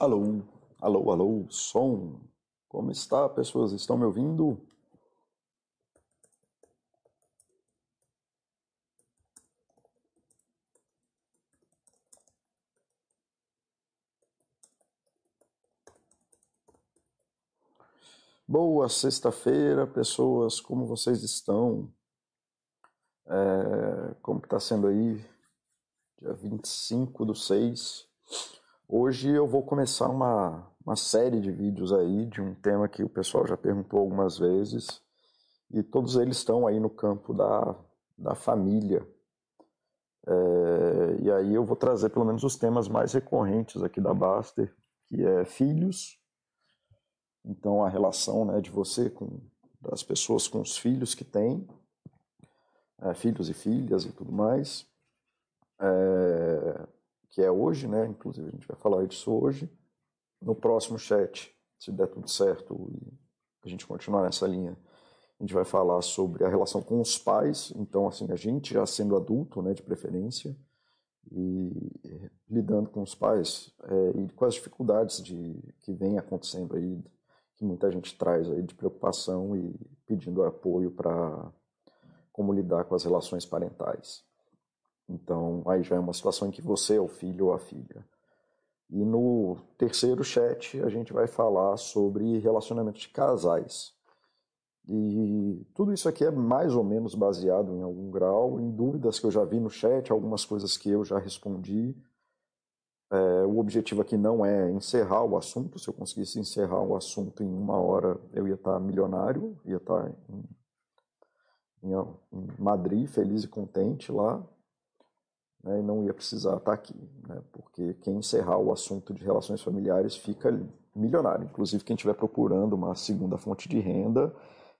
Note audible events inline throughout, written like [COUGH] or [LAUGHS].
Alô, alô, alô, som. Como está, pessoas? Estão me ouvindo? Boa sexta-feira, pessoas. Como vocês estão? É, como está sendo aí? Dia 25 do 6. Hoje eu vou começar uma, uma série de vídeos aí de um tema que o pessoal já perguntou algumas vezes e todos eles estão aí no campo da, da família. É, e aí eu vou trazer pelo menos os temas mais recorrentes aqui da Baster, que é filhos, então a relação né, de você com das pessoas com os filhos que tem, é, filhos e filhas e tudo mais. É, que é hoje, né? Inclusive a gente vai falar disso hoje. No próximo chat, se der tudo certo e a gente continuar nessa linha, a gente vai falar sobre a relação com os pais. Então, assim, a gente já sendo adulto, né, de preferência, e lidando com os pais é, e com as dificuldades de que vem acontecendo aí, que muita gente traz aí de preocupação e pedindo apoio para como lidar com as relações parentais. Então, aí já é uma situação em que você é o filho ou a filha. E no terceiro chat, a gente vai falar sobre relacionamento de casais. E tudo isso aqui é mais ou menos baseado em algum grau em dúvidas que eu já vi no chat, algumas coisas que eu já respondi. É, o objetivo aqui não é encerrar o assunto. Se eu conseguisse encerrar o assunto em uma hora, eu ia estar milionário, ia estar em, em Madrid, feliz e contente lá né, e não ia precisar estar aqui, né, porque quem encerrar o assunto de relações familiares fica milionário. Inclusive, quem estiver procurando uma segunda fonte de renda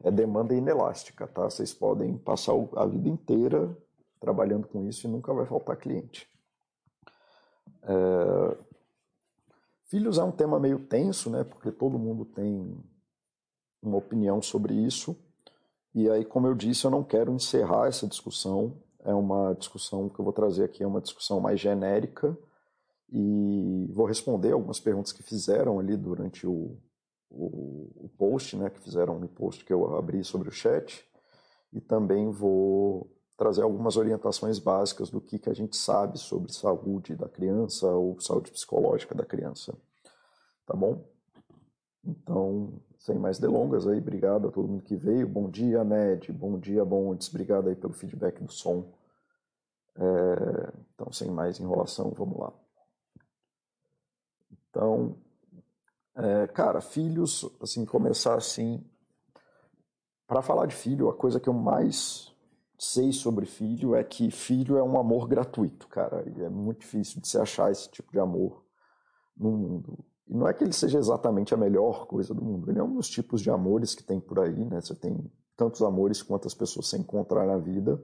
é demanda inelástica, tá? Vocês podem passar a vida inteira trabalhando com isso e nunca vai faltar cliente. É... Filhos é um tema meio tenso, né? Porque todo mundo tem uma opinião sobre isso. E aí, como eu disse, eu não quero encerrar essa discussão é uma discussão que eu vou trazer aqui, é uma discussão mais genérica e vou responder algumas perguntas que fizeram ali durante o, o, o post, né, que fizeram no post que eu abri sobre o chat e também vou trazer algumas orientações básicas do que, que a gente sabe sobre saúde da criança ou saúde psicológica da criança, tá bom? Então, sem mais delongas aí, obrigado a todo mundo que veio. Bom dia, Med. Bom dia, Bondes. Obrigado aí pelo feedback do som. É, então, sem mais enrolação, vamos lá. Então, é, cara, filhos, assim, começar assim. Para falar de filho, a coisa que eu mais sei sobre filho é que filho é um amor gratuito, cara. E é muito difícil de se achar esse tipo de amor no mundo. E não é que ele seja exatamente a melhor coisa do mundo, ele é um dos tipos de amores que tem por aí, né? Você tem tantos amores quantas pessoas se encontrar na vida,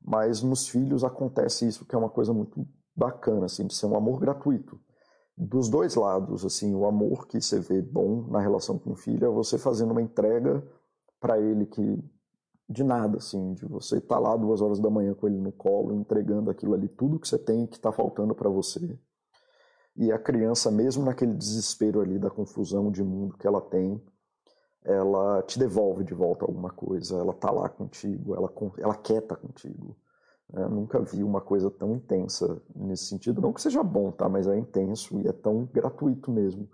mas nos filhos acontece isso que é uma coisa muito bacana, assim, de ser um amor gratuito. Dos dois lados, assim, o amor que você vê bom na relação com o filho é você fazendo uma entrega para ele que de nada, assim, de você estar tá lá duas horas da manhã com ele no colo, entregando aquilo ali, tudo que você tem que está faltando para você e a criança, mesmo naquele desespero ali da confusão de mundo que ela tem, ela te devolve de volta alguma coisa, ela tá lá contigo, ela, ela quer tá contigo. Eu nunca vi uma coisa tão intensa nesse sentido. Não que seja bom, tá? Mas é intenso e é tão gratuito mesmo.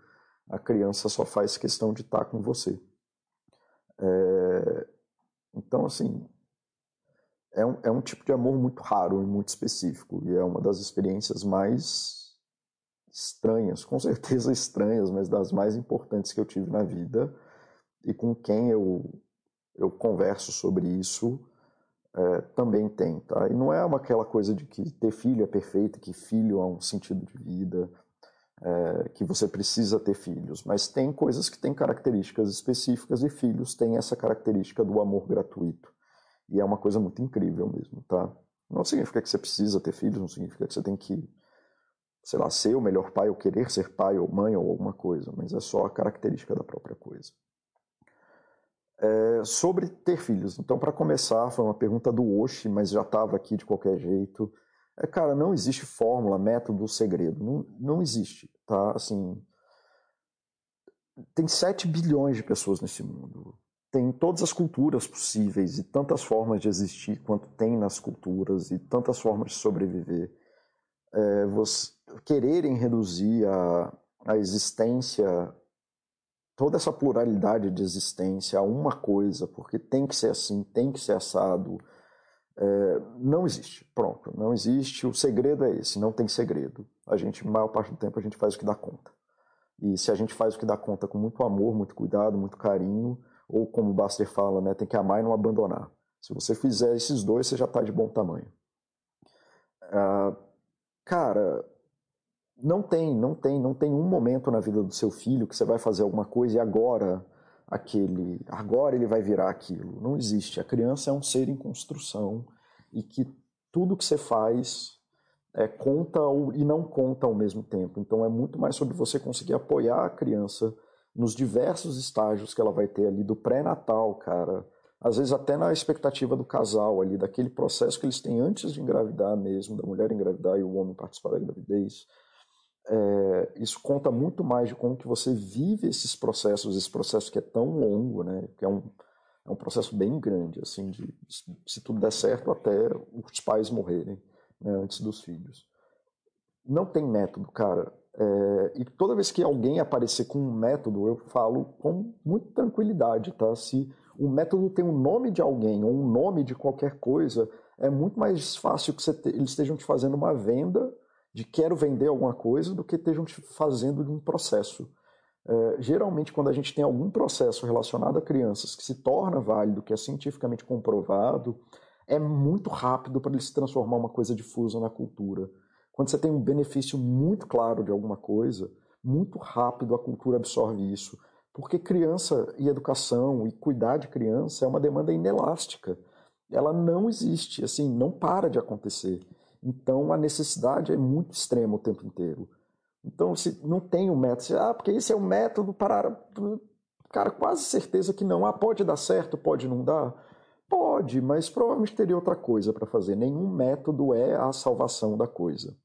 A criança só faz questão de estar tá com você. É... Então, assim, é um, é um tipo de amor muito raro e muito específico. E é uma das experiências mais estranhas, com certeza estranhas, mas das mais importantes que eu tive na vida e com quem eu, eu converso sobre isso é, também tem, tá? E não é uma, aquela coisa de que ter filho é perfeito, que filho é um sentido de vida, é, que você precisa ter filhos, mas tem coisas que têm características específicas e filhos têm essa característica do amor gratuito. E é uma coisa muito incrível mesmo, tá? Não significa que você precisa ter filhos, não significa que você tem que sei lá, ser o melhor pai ou querer ser pai ou mãe ou alguma coisa, mas é só a característica da própria coisa. É, sobre ter filhos. Então, para começar, foi uma pergunta do Oshi, mas já estava aqui de qualquer jeito. É, cara, não existe fórmula, método, segredo. Não, não existe, tá? Assim, tem 7 bilhões de pessoas nesse mundo. Tem todas as culturas possíveis e tantas formas de existir quanto tem nas culturas e tantas formas de sobreviver. É, você, quererem reduzir a, a existência, toda essa pluralidade de existência a uma coisa, porque tem que ser assim, tem que ser assado, é, não existe. Pronto, não existe. O segredo é esse, não tem segredo. A gente, maior parte do tempo, a gente faz o que dá conta. E se a gente faz o que dá conta com muito amor, muito cuidado, muito carinho, ou como o Baster fala, né, tem que amar e não abandonar. Se você fizer esses dois, você já está de bom tamanho. Ah, cara, não tem, não tem, não tem um momento na vida do seu filho que você vai fazer alguma coisa e agora aquele, agora ele vai virar aquilo. Não existe. A criança é um ser em construção e que tudo que você faz é, conta e não conta ao mesmo tempo. Então é muito mais sobre você conseguir apoiar a criança nos diversos estágios que ela vai ter ali do pré-natal, cara. Às vezes até na expectativa do casal ali, daquele processo que eles têm antes de engravidar mesmo, da mulher engravidar e o homem participar da gravidez é, isso conta muito mais de como que você vive esses processos, esse processo que é tão longo, né? Que é um, é um processo bem grande, assim, de se tudo der certo até os pais morrerem né, antes dos filhos. Não tem método, cara. É, e toda vez que alguém aparecer com um método, eu falo com muita tranquilidade, tá? Se o método tem um nome de alguém ou um nome de qualquer coisa, é muito mais fácil que te, eles estejam te fazendo uma venda de quero vender alguma coisa do que estejam fazendo de um processo. É, geralmente, quando a gente tem algum processo relacionado a crianças que se torna válido, que é cientificamente comprovado, é muito rápido para ele se transformar uma coisa difusa na cultura. Quando você tem um benefício muito claro de alguma coisa, muito rápido a cultura absorve isso. Porque criança e educação e cuidar de criança é uma demanda inelástica. Ela não existe, assim, não para de acontecer. Então a necessidade é muito extrema o tempo inteiro. Então se não tem um método, ah, porque esse é o método para cara, quase certeza que não. Ah, pode dar certo, pode não dar? Pode, mas provavelmente teria outra coisa para fazer. Nenhum método é a salvação da coisa.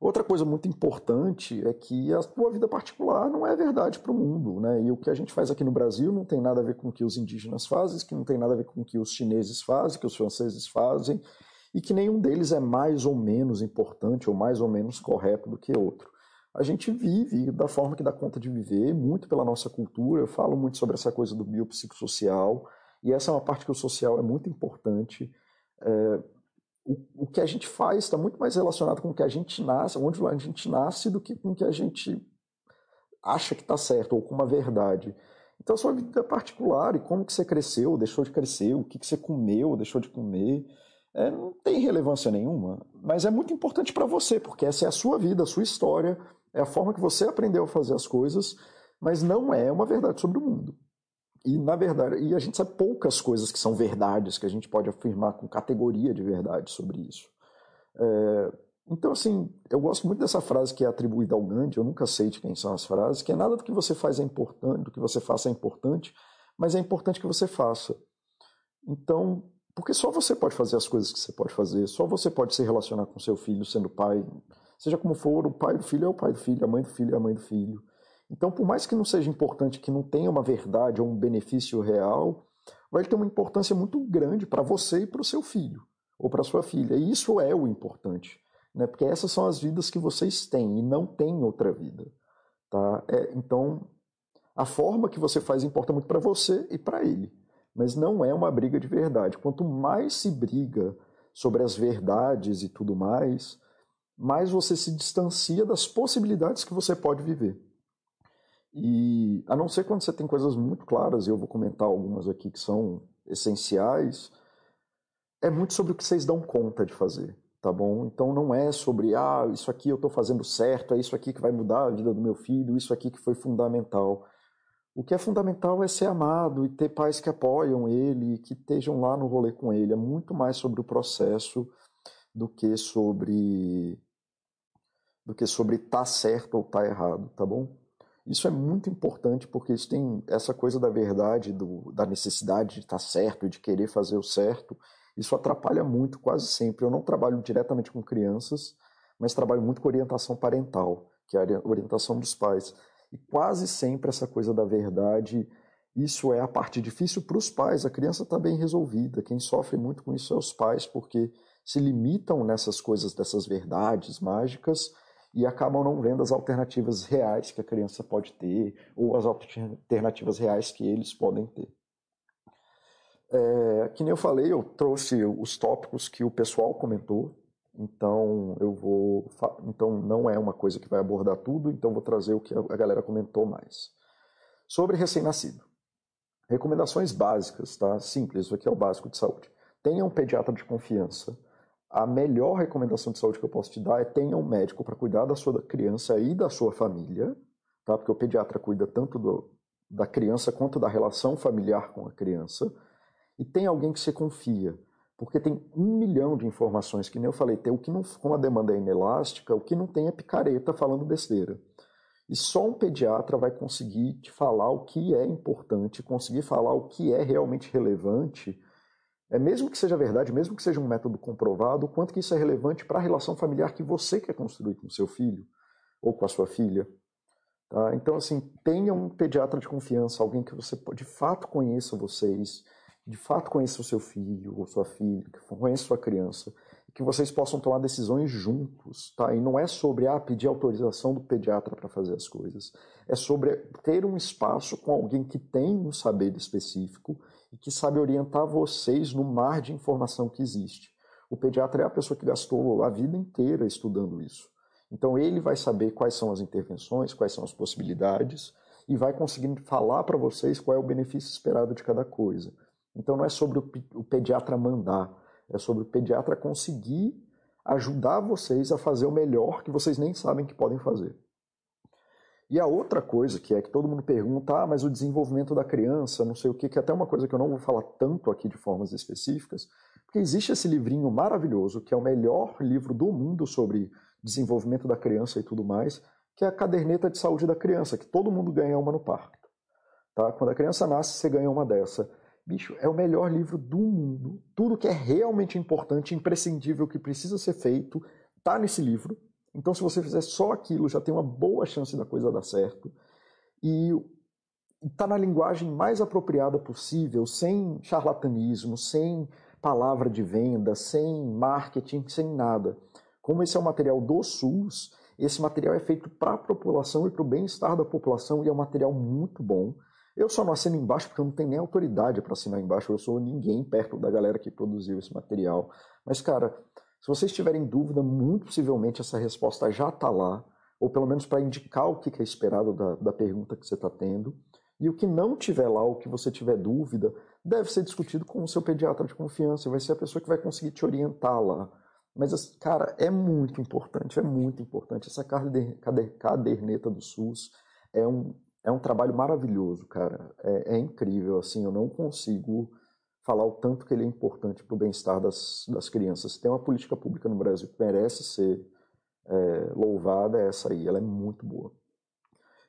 Outra coisa muito importante é que a tua vida particular não é verdade para o mundo, né? E o que a gente faz aqui no Brasil não tem nada a ver com o que os indígenas fazem, que não tem nada a ver com o que os chineses fazem, que os franceses fazem, e que nenhum deles é mais ou menos importante ou mais ou menos correto do que outro. A gente vive da forma que dá conta de viver, muito pela nossa cultura. Eu falo muito sobre essa coisa do biopsicossocial, e essa é uma parte que o social é muito importante. É, o, o, que a gente faz está muito mais relacionado com o que a gente nasce, onde a gente nasce, do que com o que a gente acha que está certo, ou com uma verdade. Então, a sua vida particular e como que você cresceu, deixou de crescer, o que, que você comeu, deixou de comer, é, não tem relevância nenhuma, mas é muito importante para você, porque essa é a sua vida, a sua história, é a forma que você aprendeu a fazer as coisas, mas não é uma verdade sobre o mundo. E na verdade, e a gente sabe poucas coisas que são verdades, que a gente pode afirmar com categoria de verdade sobre isso. É, então, assim, eu gosto muito dessa frase que é atribuída ao Gandhi, eu nunca sei de quem são as frases, que é nada do que você faz é importante, do que você faça é importante, mas é importante que você faça. Então, porque só você pode fazer as coisas que você pode fazer, só você pode se relacionar com seu filho sendo pai. Seja como for, o pai do filho é o pai do filho, a mãe do filho é a mãe do filho. Então, por mais que não seja importante, que não tenha uma verdade ou um benefício real, vai ter uma importância muito grande para você e para o seu filho, ou para sua filha. E isso é o importante, né? porque essas são as vidas que vocês têm e não tem outra vida. Tá? É, então, a forma que você faz importa muito para você e para ele mas não é uma briga de verdade. Quanto mais se briga sobre as verdades e tudo mais, mais você se distancia das possibilidades que você pode viver. E a não ser quando você tem coisas muito claras, e eu vou comentar algumas aqui que são essenciais, é muito sobre o que vocês dão conta de fazer, tá bom? Então não é sobre, ah, isso aqui eu estou fazendo certo, é isso aqui que vai mudar a vida do meu filho, isso aqui que foi fundamental. O que é fundamental é ser amado e ter pais que apoiam ele, que estejam lá no rolê com ele. É muito mais sobre o processo do que sobre do que sobre tá certo ou tá errado, tá bom? Isso é muito importante porque isso tem essa coisa da verdade, do, da necessidade de estar certo de querer fazer o certo. Isso atrapalha muito, quase sempre. Eu não trabalho diretamente com crianças, mas trabalho muito com orientação parental, que é a orientação dos pais. E quase sempre essa coisa da verdade, isso é a parte difícil para os pais. A criança está bem resolvida. Quem sofre muito com isso é os pais, porque se limitam nessas coisas, dessas verdades mágicas e acabam não vendo as alternativas reais que a criança pode ter ou as alternativas reais que eles podem ter. É, que nem eu falei, eu trouxe os tópicos que o pessoal comentou, então eu vou, então não é uma coisa que vai abordar tudo, então vou trazer o que a galera comentou mais. Sobre recém-nascido. Recomendações básicas, tá? Simples, isso aqui é o básico de saúde. Tenha um pediatra de confiança a melhor recomendação de saúde que eu posso te dar é tenha um médico para cuidar da sua criança e da sua família, tá? Porque o pediatra cuida tanto do, da criança quanto da relação familiar com a criança. E tem alguém que você confia, porque tem um milhão de informações, que nem eu falei, tem o que não, como a demanda é inelástica, o que não tem é picareta falando besteira. E só um pediatra vai conseguir te falar o que é importante, conseguir falar o que é realmente relevante é mesmo que seja verdade, mesmo que seja um método comprovado, o quanto que isso é relevante para a relação familiar que você quer construir com seu filho ou com a sua filha. Tá? Então, assim, tenha um pediatra de confiança, alguém que você de fato conheça vocês, de fato conheça o seu filho ou sua filha, que conheça sua criança, que vocês possam tomar decisões juntos, tá? E não é sobre ah, pedir autorização do pediatra para fazer as coisas. É sobre ter um espaço com alguém que tem um saber específico e que sabe orientar vocês no mar de informação que existe. O pediatra é a pessoa que gastou a vida inteira estudando isso. Então ele vai saber quais são as intervenções, quais são as possibilidades e vai conseguindo falar para vocês qual é o benefício esperado de cada coisa. Então não é sobre o pediatra mandar, é sobre o pediatra conseguir ajudar vocês a fazer o melhor que vocês nem sabem que podem fazer. E a outra coisa que é que todo mundo pergunta, ah, mas o desenvolvimento da criança, não sei o que, que é até uma coisa que eu não vou falar tanto aqui de formas específicas, porque existe esse livrinho maravilhoso, que é o melhor livro do mundo sobre desenvolvimento da criança e tudo mais, que é a caderneta de saúde da criança, que todo mundo ganha uma no parque. Tá? Quando a criança nasce, você ganha uma dessa. Bicho, é o melhor livro do mundo. Tudo que é realmente importante, imprescindível, que precisa ser feito, tá nesse livro. Então, se você fizer só aquilo, já tem uma boa chance da coisa dar certo. E está na linguagem mais apropriada possível, sem charlatanismo, sem palavra de venda, sem marketing, sem nada. Como esse é um material do SUS, esse material é feito para a população e para o bem-estar da população e é um material muito bom. Eu só não assino embaixo porque eu não tenho nem autoridade para assinar embaixo, eu sou ninguém perto da galera que produziu esse material. Mas, cara, se vocês tiverem dúvida, muito possivelmente essa resposta já está lá, ou pelo menos para indicar o que é esperado da, da pergunta que você está tendo. E o que não tiver lá, o que você tiver dúvida, deve ser discutido com o seu pediatra de confiança, vai ser a pessoa que vai conseguir te orientar lá. Mas, cara, é muito importante, é muito importante. Essa caderneta do SUS é um, é um trabalho maravilhoso, cara. É, é incrível, assim, eu não consigo falar o tanto que ele é importante para o bem-estar das, das crianças. Tem uma política pública no Brasil que merece ser é, louvada, é essa aí, ela é muito boa.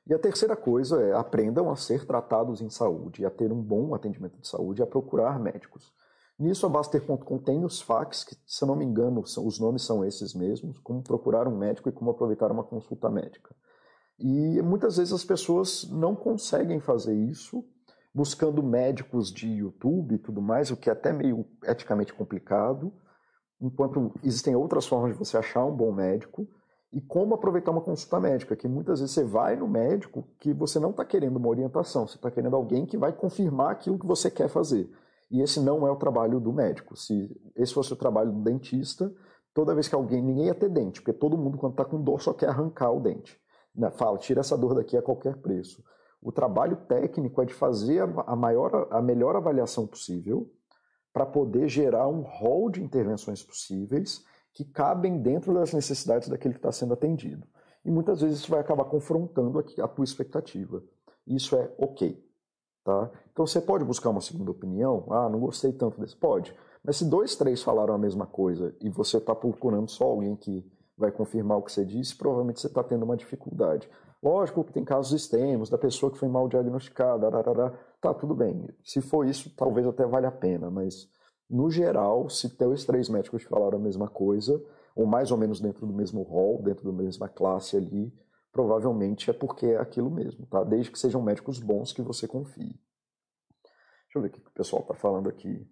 E a terceira coisa é aprendam a ser tratados em saúde, a ter um bom atendimento de saúde, a procurar médicos. Nisso a Baster.com tem os fax, que se eu não me engano são, os nomes são esses mesmos, como procurar um médico e como aproveitar uma consulta médica. E muitas vezes as pessoas não conseguem fazer isso buscando médicos de YouTube e tudo mais, o que é até meio eticamente complicado, enquanto existem outras formas de você achar um bom médico e como aproveitar uma consulta médica, que muitas vezes você vai no médico que você não está querendo uma orientação, você está querendo alguém que vai confirmar aquilo que você quer fazer. E esse não é o trabalho do médico. Se esse fosse o trabalho do dentista, toda vez que alguém, ninguém ia ter dente, porque todo mundo quando está com dor só quer arrancar o dente. Né, fala, tira essa dor daqui a qualquer preço. O trabalho técnico é de fazer a, maior, a melhor avaliação possível para poder gerar um rol de intervenções possíveis que cabem dentro das necessidades daquele que está sendo atendido. E muitas vezes isso vai acabar confrontando a, a tua expectativa. Isso é ok. Tá? Então você pode buscar uma segunda opinião. Ah, não gostei tanto desse. Pode. Mas se dois, três falaram a mesma coisa e você está procurando só alguém que vai confirmar o que você disse, provavelmente você está tendo uma dificuldade. Lógico que tem casos extremos, da pessoa que foi mal diagnosticada, tá tudo bem. Se for isso, talvez até valha a pena, mas no geral, se os três médicos falaram a mesma coisa, ou mais ou menos dentro do mesmo rol, dentro da mesma classe ali, provavelmente é porque é aquilo mesmo, tá? Desde que sejam médicos bons que você confie. Deixa eu ver o que o pessoal está falando aqui.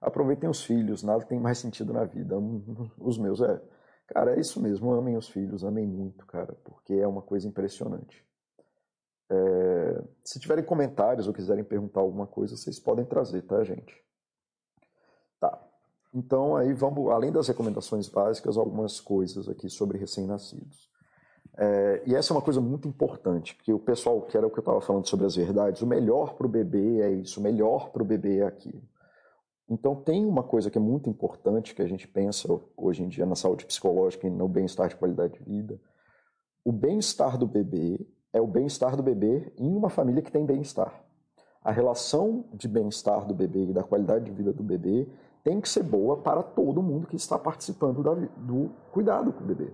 Aproveitem os filhos, nada tem mais sentido na vida. [LAUGHS] Os meus é. Cara, é isso mesmo, amem os filhos, amem muito, cara, porque é uma coisa impressionante. É... Se tiverem comentários ou quiserem perguntar alguma coisa, vocês podem trazer, tá, gente? Tá. Então, aí vamos, além das recomendações básicas, algumas coisas aqui sobre recém-nascidos. É, e essa é uma coisa muito importante, porque o pessoal, que era o que eu estava falando sobre as verdades, o melhor para o bebê é isso, o melhor para o bebê é aquilo. Então, tem uma coisa que é muito importante que a gente pensa hoje em dia na saúde psicológica e no bem-estar de qualidade de vida. O bem-estar do bebê é o bem-estar do bebê em uma família que tem bem-estar. A relação de bem-estar do bebê e da qualidade de vida do bebê tem que ser boa para todo mundo que está participando do cuidado com o bebê.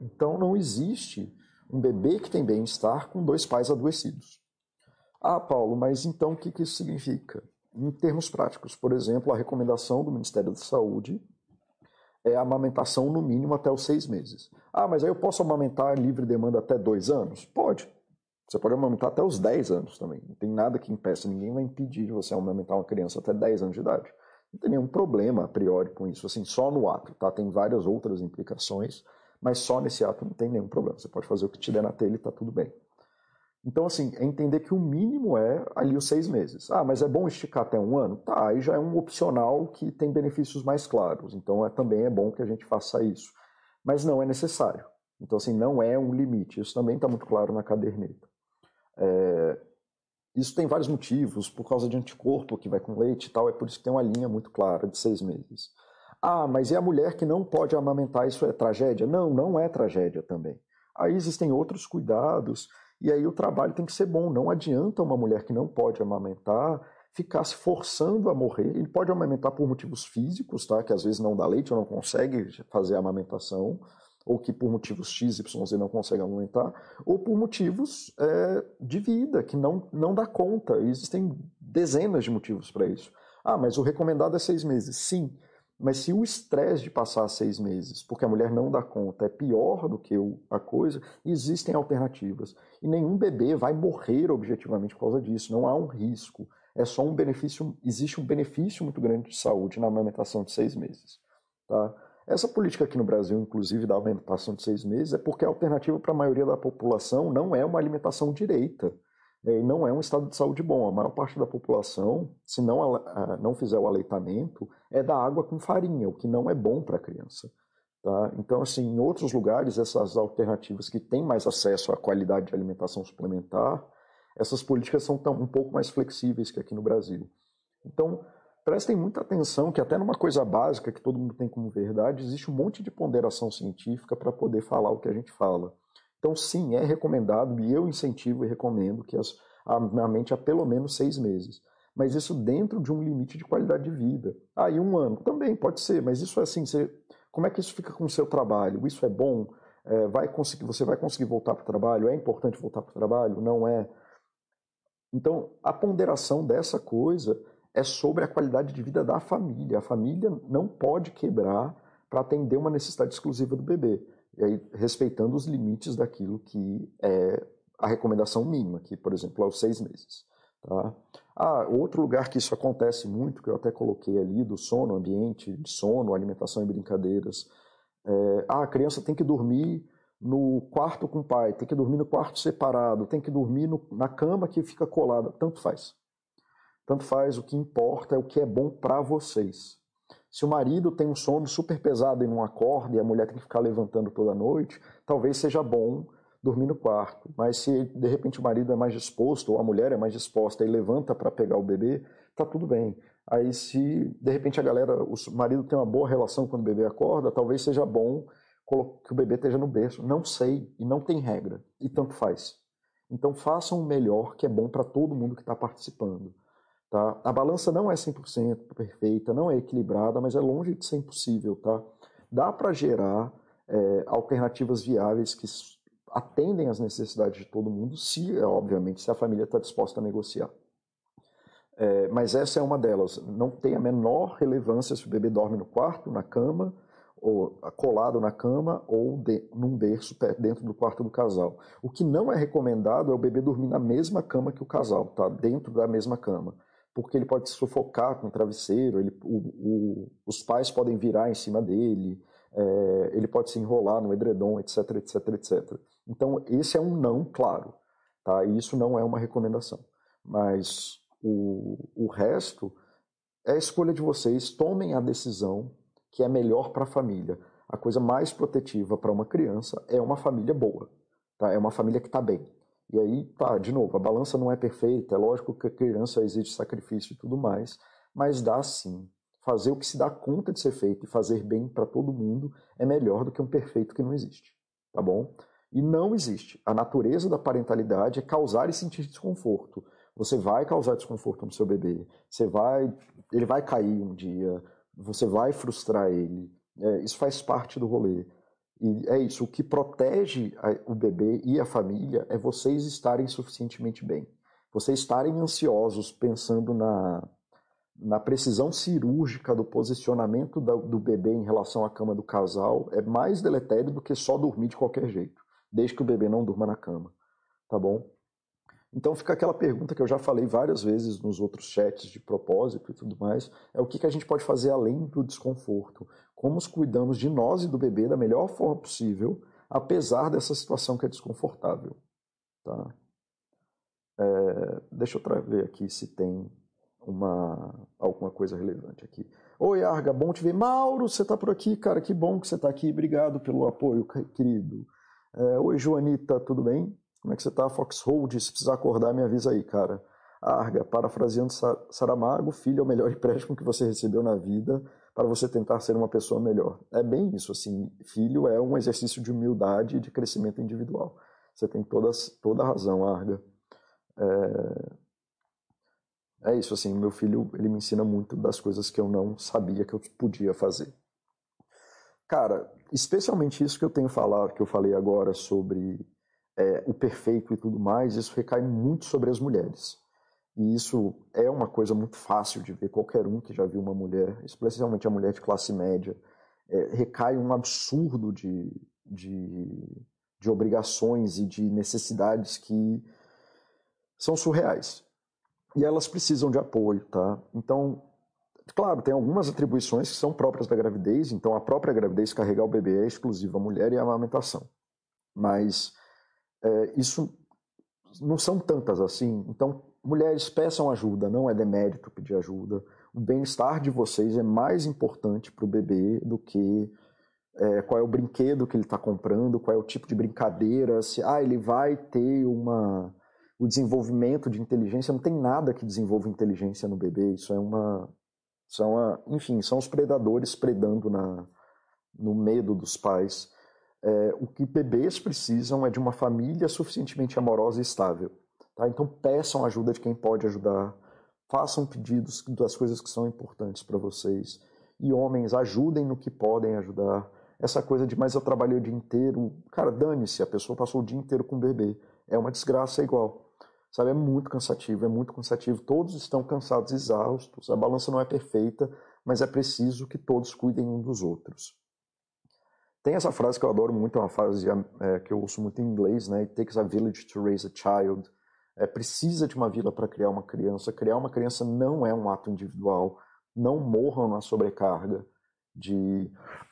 Então não existe um bebê que tem bem-estar com dois pais adoecidos. Ah, Paulo, mas então o que isso significa? Em termos práticos, por exemplo, a recomendação do Ministério da Saúde é a amamentação no mínimo até os seis meses. Ah, mas aí eu posso amamentar livre demanda até dois anos? Pode. Você pode amamentar até os 10 anos também. Não tem nada que impeça, ninguém vai impedir de você amamentar uma criança até 10 anos de idade. Não tem nenhum problema a priori com isso, assim, só no ato, tá? Tem várias outras implicações, mas só nesse ato não tem nenhum problema. Você pode fazer o que te der na telha e tá tudo bem. Então, assim, é entender que o mínimo é ali os seis meses. Ah, mas é bom esticar até um ano? Tá, aí já é um opcional que tem benefícios mais claros. Então, é, também é bom que a gente faça isso. Mas não é necessário. Então, assim, não é um limite. Isso também está muito claro na caderneta. É, isso tem vários motivos, por causa de anticorpo que vai com leite e tal, é por isso que tem uma linha muito clara de seis meses. Ah, mas e a mulher que não pode amamentar, isso é tragédia? Não, não é tragédia também. Aí existem outros cuidados, e aí o trabalho tem que ser bom. Não adianta uma mulher que não pode amamentar ficar se forçando a morrer. Ele pode amamentar por motivos físicos, tá? Que às vezes não dá leite ou não consegue fazer a amamentação ou que por motivos X, Y, Z não consegue aumentar, ou por motivos é, de vida, que não, não dá conta. Existem dezenas de motivos para isso. Ah, mas o recomendado é seis meses. Sim, mas se o estresse de passar seis meses, porque a mulher não dá conta, é pior do que a coisa, existem alternativas. E nenhum bebê vai morrer objetivamente por causa disso, não há um risco. É só um benefício, existe um benefício muito grande de saúde na amamentação de seis meses. Tá? Essa política aqui no Brasil, inclusive, da alimentação de seis meses, é porque a alternativa para a maioria da população não é uma alimentação direita. Né, e não é um estado de saúde bom. A maior parte da população, se não, não fizer o aleitamento, é da água com farinha, o que não é bom para a criança. Tá? Então, assim, em outros lugares, essas alternativas que têm mais acesso à qualidade de alimentação suplementar, essas políticas são tão, um pouco mais flexíveis que aqui no Brasil. Então, prestem muita atenção que até numa coisa básica que todo mundo tem como verdade, existe um monte de ponderação científica para poder falar o que a gente fala. Então, sim, é recomendado, e eu incentivo e recomendo que as, a, a mente há pelo menos seis meses. Mas isso dentro de um limite de qualidade de vida. Ah, e um ano também pode ser, mas isso é assim, você, como é que isso fica com o seu trabalho? Isso é bom? É, vai conseguir, você vai conseguir voltar para o trabalho? É importante voltar para o trabalho? Não é? Então, a ponderação dessa coisa é sobre a qualidade de vida da família. A família não pode quebrar para atender uma necessidade exclusiva do bebê, e aí, respeitando os limites daquilo que é a recomendação mínima, que, por exemplo, é os seis meses. Tá? Ah, outro lugar que isso acontece muito, que eu até coloquei ali, do sono, ambiente de sono, alimentação e brincadeiras. É, ah, a criança tem que dormir no quarto com o pai, tem que dormir no quarto separado, tem que dormir no, na cama que fica colada, tanto faz. Tanto faz, o que importa é o que é bom para vocês. Se o marido tem um sono super pesado e não acorda e a mulher tem que ficar levantando toda noite, talvez seja bom dormir no quarto. Mas se de repente o marido é mais disposto ou a mulher é mais disposta e levanta para pegar o bebê, tá tudo bem. Aí se de repente a galera, o marido tem uma boa relação quando o bebê acorda, talvez seja bom que o bebê esteja no berço. Não sei e não tem regra e tanto faz. Então façam o melhor que é bom para todo mundo que está participando. Tá? A balança não é 100% perfeita, não é equilibrada, mas é longe de ser impossível. Tá? Dá para gerar é, alternativas viáveis que atendem às necessidades de todo mundo, se, é, obviamente, se a família está disposta a negociar. É, mas essa é uma delas. Não tem a menor relevância se o bebê dorme no quarto, na cama, ou colado na cama, ou de, num berço dentro do quarto do casal. O que não é recomendado é o bebê dormir na mesma cama que o casal, tá? Dentro da mesma cama. Porque ele pode sufocar com o travesseiro, ele, o, o, os pais podem virar em cima dele, é, ele pode se enrolar no edredom, etc, etc, etc. Então, esse é um não claro, tá? E isso não é uma recomendação. Mas o, o resto é a escolha de vocês, tomem a decisão que é melhor para a família. A coisa mais protetiva para uma criança é uma família boa, tá? É uma família que está bem. E aí, tá, de novo, a balança não é perfeita, é lógico que a criança exige sacrifício e tudo mais, mas dá sim fazer o que se dá conta de ser feito e fazer bem para todo mundo é melhor do que um perfeito que não existe, tá bom? E não existe. A natureza da parentalidade é causar e sentir desconforto. Você vai causar desconforto no seu bebê, você vai, ele vai cair um dia, você vai frustrar ele. É, isso faz parte do rolê. E é isso. O que protege o bebê e a família é vocês estarem suficientemente bem. Vocês estarem ansiosos pensando na na precisão cirúrgica do posicionamento do bebê em relação à cama do casal é mais deletério do que só dormir de qualquer jeito, desde que o bebê não durma na cama, tá bom? Então fica aquela pergunta que eu já falei várias vezes nos outros chats de propósito e tudo mais, é o que, que a gente pode fazer além do desconforto? Como os cuidamos de nós e do bebê da melhor forma possível, apesar dessa situação que é desconfortável, tá? É, deixa eu ver aqui se tem uma alguma coisa relevante aqui. Oi, Arga, bom te ver. Mauro, você está por aqui, cara, que bom que você está aqui. Obrigado pelo apoio, querido. É, Oi, Joanita, tudo bem? Como é que você está? Foxhold, se precisar acordar, me avisa aí, cara. Arga, parafraseando Saramago, filho é o melhor [LAUGHS] empréstimo que você recebeu na vida para você tentar ser uma pessoa melhor. É bem isso, assim, filho é um exercício de humildade e de crescimento individual. Você tem todas, toda a razão, Arga. É, é isso, assim, meu filho, ele me ensina muito das coisas que eu não sabia que eu podia fazer. Cara, especialmente isso que eu tenho falado, que eu falei agora sobre é, o perfeito e tudo mais, isso recai muito sobre as mulheres. E isso é uma coisa muito fácil de ver. Qualquer um que já viu uma mulher, especialmente a mulher de classe média, é, recai um absurdo de, de, de obrigações e de necessidades que são surreais e elas precisam de apoio, tá? Então, claro, tem algumas atribuições que são próprias da gravidez, então a própria gravidez carregar o bebê é exclusiva à mulher e à amamentação. Mas é, isso não são tantas assim. Então, mulheres peçam ajuda, não é demérito pedir ajuda. O bem-estar de vocês é mais importante para o bebê do que é, qual é o brinquedo que ele está comprando, qual é o tipo de brincadeira, se ah, ele vai ter uma o desenvolvimento de inteligência, não tem nada que desenvolva inteligência no bebê, isso é uma. Isso é uma enfim, são os predadores predando na, no medo dos pais. É, o que bebês precisam é de uma família suficientemente amorosa e estável. Tá? Então peçam ajuda de quem pode ajudar, façam pedidos das coisas que são importantes para vocês. E homens, ajudem no que podem ajudar. Essa coisa de, mas eu trabalhei o dia inteiro. Cara, dane-se, a pessoa passou o dia inteiro com o bebê. É uma desgraça igual. Sabe, é muito cansativo, é muito cansativo. Todos estão cansados, exaustos. A balança não é perfeita, mas é preciso que todos cuidem um dos outros. Tem essa frase que eu adoro muito, é uma frase é, que eu ouço muito em inglês, né? It takes a village to raise a child. É, precisa de uma vila para criar uma criança. Criar uma criança não é um ato individual. Não morram na sobrecarga de.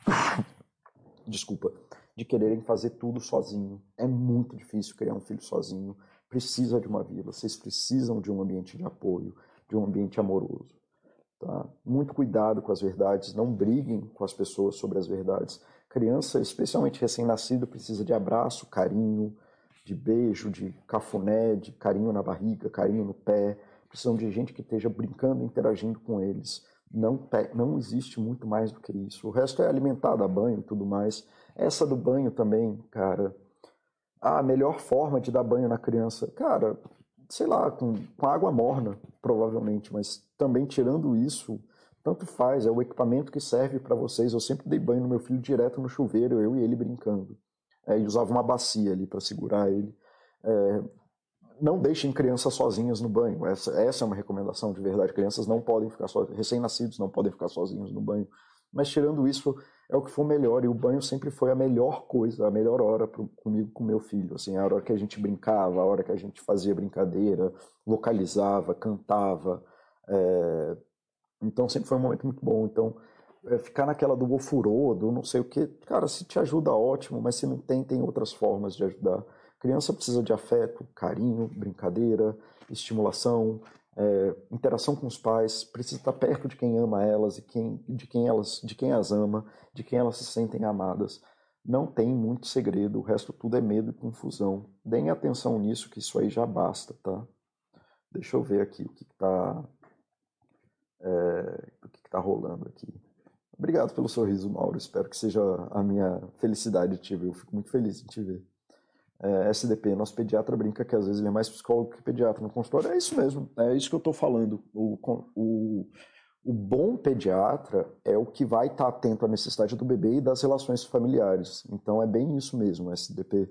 [COUGHS] Desculpa. De quererem fazer tudo sozinho. É muito difícil criar um filho sozinho precisa de uma vila, vocês precisam de um ambiente de apoio, de um ambiente amoroso. Tá? Muito cuidado com as verdades, não briguem com as pessoas sobre as verdades. Criança, especialmente recém-nascido, precisa de abraço, carinho, de beijo, de cafuné, de carinho na barriga, carinho no pé. Precisam de gente que esteja brincando, interagindo com eles. Não, não existe muito mais do que isso. O resto é alimentado a banho e tudo mais. Essa do banho também, cara, a melhor forma de dar banho na criança, cara, sei lá, com, com água morna, provavelmente, mas também tirando isso, tanto faz, é o equipamento que serve para vocês. Eu sempre dei banho no meu filho direto no chuveiro, eu e ele brincando. É, e usava uma bacia ali para segurar ele. É, não deixem crianças sozinhas no banho. Essa, essa é uma recomendação de verdade. Crianças não podem ficar sozinhas, recém-nascidos não podem ficar sozinhos no banho. Mas tirando isso, é o que for melhor. E o banho sempre foi a melhor coisa, a melhor hora pro, comigo, com meu filho. Assim, a hora que a gente brincava, a hora que a gente fazia brincadeira, vocalizava, cantava. É... Então sempre foi um momento muito bom. Então é, ficar naquela do ofurô, do não sei o que, cara, se te ajuda, ótimo, mas se não tem, tem outras formas de ajudar. criança precisa de afeto, carinho, brincadeira, estimulação, é, interação com os pais, precisa estar perto de quem ama elas e quem, de quem elas, de quem as ama, de quem elas se sentem amadas. Não tem muito segredo, o resto tudo é medo e confusão. Deem atenção nisso, que isso aí já basta, tá? Deixa eu ver aqui o que está é, que está rolando aqui. Obrigado pelo sorriso, Mauro. Espero que seja a minha felicidade de te ver. Eu fico muito feliz de te ver. É, SDP, nosso pediatra brinca que às vezes ele é mais psicólogo que pediatra no consultório. É isso mesmo, é isso que eu estou falando. O, o, o bom pediatra é o que vai estar tá atento à necessidade do bebê e das relações familiares. Então é bem isso mesmo, SDP.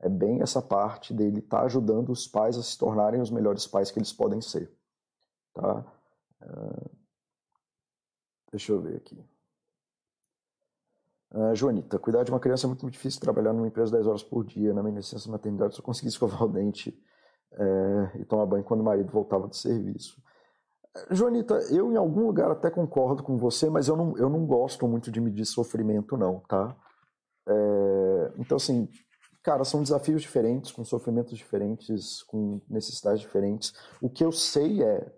É bem essa parte dele estar tá ajudando os pais a se tornarem os melhores pais que eles podem ser. Tá? Uh, deixa eu ver aqui. Uh, Joanita, cuidar de uma criança é muito, muito difícil trabalhar numa empresa 10 horas por dia. Na minha licença maternidade, só consegui escovar o [LAUGHS] dente é, e tomar banho quando o marido voltava do serviço. Joanita, eu em algum lugar até concordo com você, mas eu não, eu não gosto muito de medir sofrimento, não, tá? É, então, assim, cara, são desafios diferentes, com sofrimentos diferentes, com necessidades diferentes. O que eu sei é,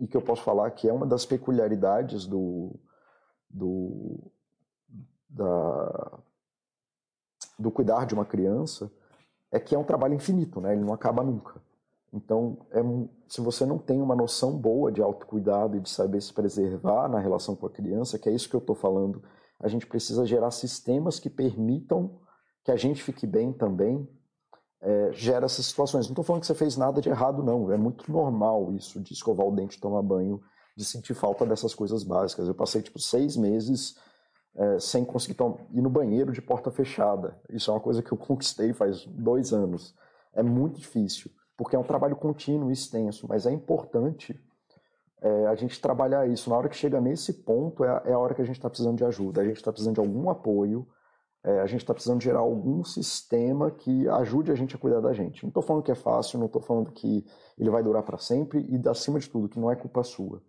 e que eu posso falar que é uma das peculiaridades do, do, da, do cuidar de uma criança é que é um trabalho infinito, né? Ele não acaba nunca. Então, é, se você não tem uma noção boa de autocuidado e de saber se preservar na relação com a criança, que é isso que eu estou falando, a gente precisa gerar sistemas que permitam que a gente fique bem também, é, gera essas situações. Não estou falando que você fez nada de errado, não. É muito normal isso de escovar o dente, tomar banho, de sentir falta dessas coisas básicas. Eu passei, tipo, seis meses é, sem conseguir ir no banheiro de porta fechada. Isso é uma coisa que eu [LAUGHS] conquistei faz dois anos. É muito difícil, porque é um trabalho contínuo extenso, mas é importante é, a gente trabalhar isso. Na hora que chega nesse ponto, é é a hora que a gente está precisando de ajuda, a gente está precisando de algum apoio, é, a gente está precisando gerar algum sistema que ajude a gente a cuidar da gente. Não estou falando que é fácil, não estou falando que ele vai durar para sempre e, acima de tudo, que não é culpa sua.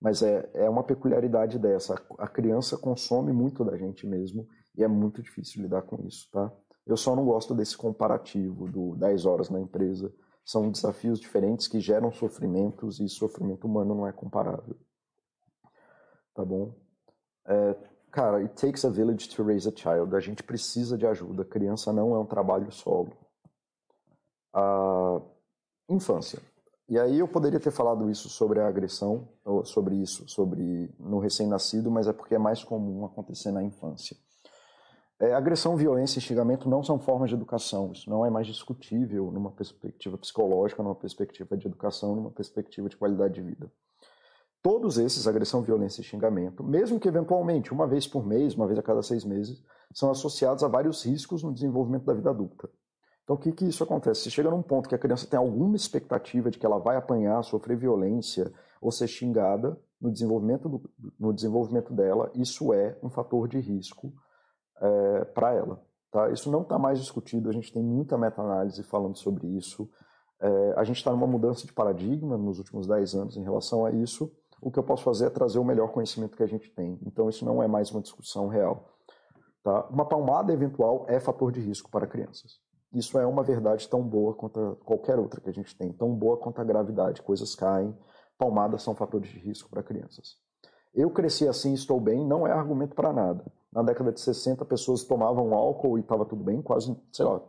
Mas é, é uma peculiaridade dessa. A criança consome muito da gente mesmo e é muito difícil lidar com isso, tá? Eu só não gosto desse comparativo do 10 horas na empresa. São desafios diferentes que geram sofrimentos e sofrimento humano não é comparável. Tá bom? É, cara, it takes a village to raise a child. A gente precisa de ajuda. criança não é um trabalho solo. A infância. E aí eu poderia ter falado isso sobre a agressão, ou sobre isso, sobre no recém-nascido, mas é porque é mais comum acontecer na infância. É, agressão, violência e xingamento não são formas de educação. Isso não é mais discutível numa perspectiva psicológica, numa perspectiva de educação, numa perspectiva de qualidade de vida. Todos esses, agressão, violência e xingamento, mesmo que eventualmente uma vez por mês, uma vez a cada seis meses, são associados a vários riscos no desenvolvimento da vida adulta. Então, o que, que isso acontece? Se chega num ponto que a criança tem alguma expectativa de que ela vai apanhar, sofrer violência ou ser xingada no desenvolvimento, do, no desenvolvimento dela, isso é um fator de risco é, para ela. Tá? Isso não está mais discutido, a gente tem muita meta-análise falando sobre isso. É, a gente está numa mudança de paradigma nos últimos 10 anos em relação a isso. O que eu posso fazer é trazer o melhor conhecimento que a gente tem. Então, isso não é mais uma discussão real. Tá? Uma palmada eventual é fator de risco para crianças isso é uma verdade tão boa quanto qualquer outra que a gente tem, tão boa quanto a gravidade. Coisas caem, palmadas são fatores de risco para crianças. Eu cresci assim, estou bem, não é argumento para nada. Na década de 60, pessoas tomavam álcool e estava tudo bem, quase, sei lá,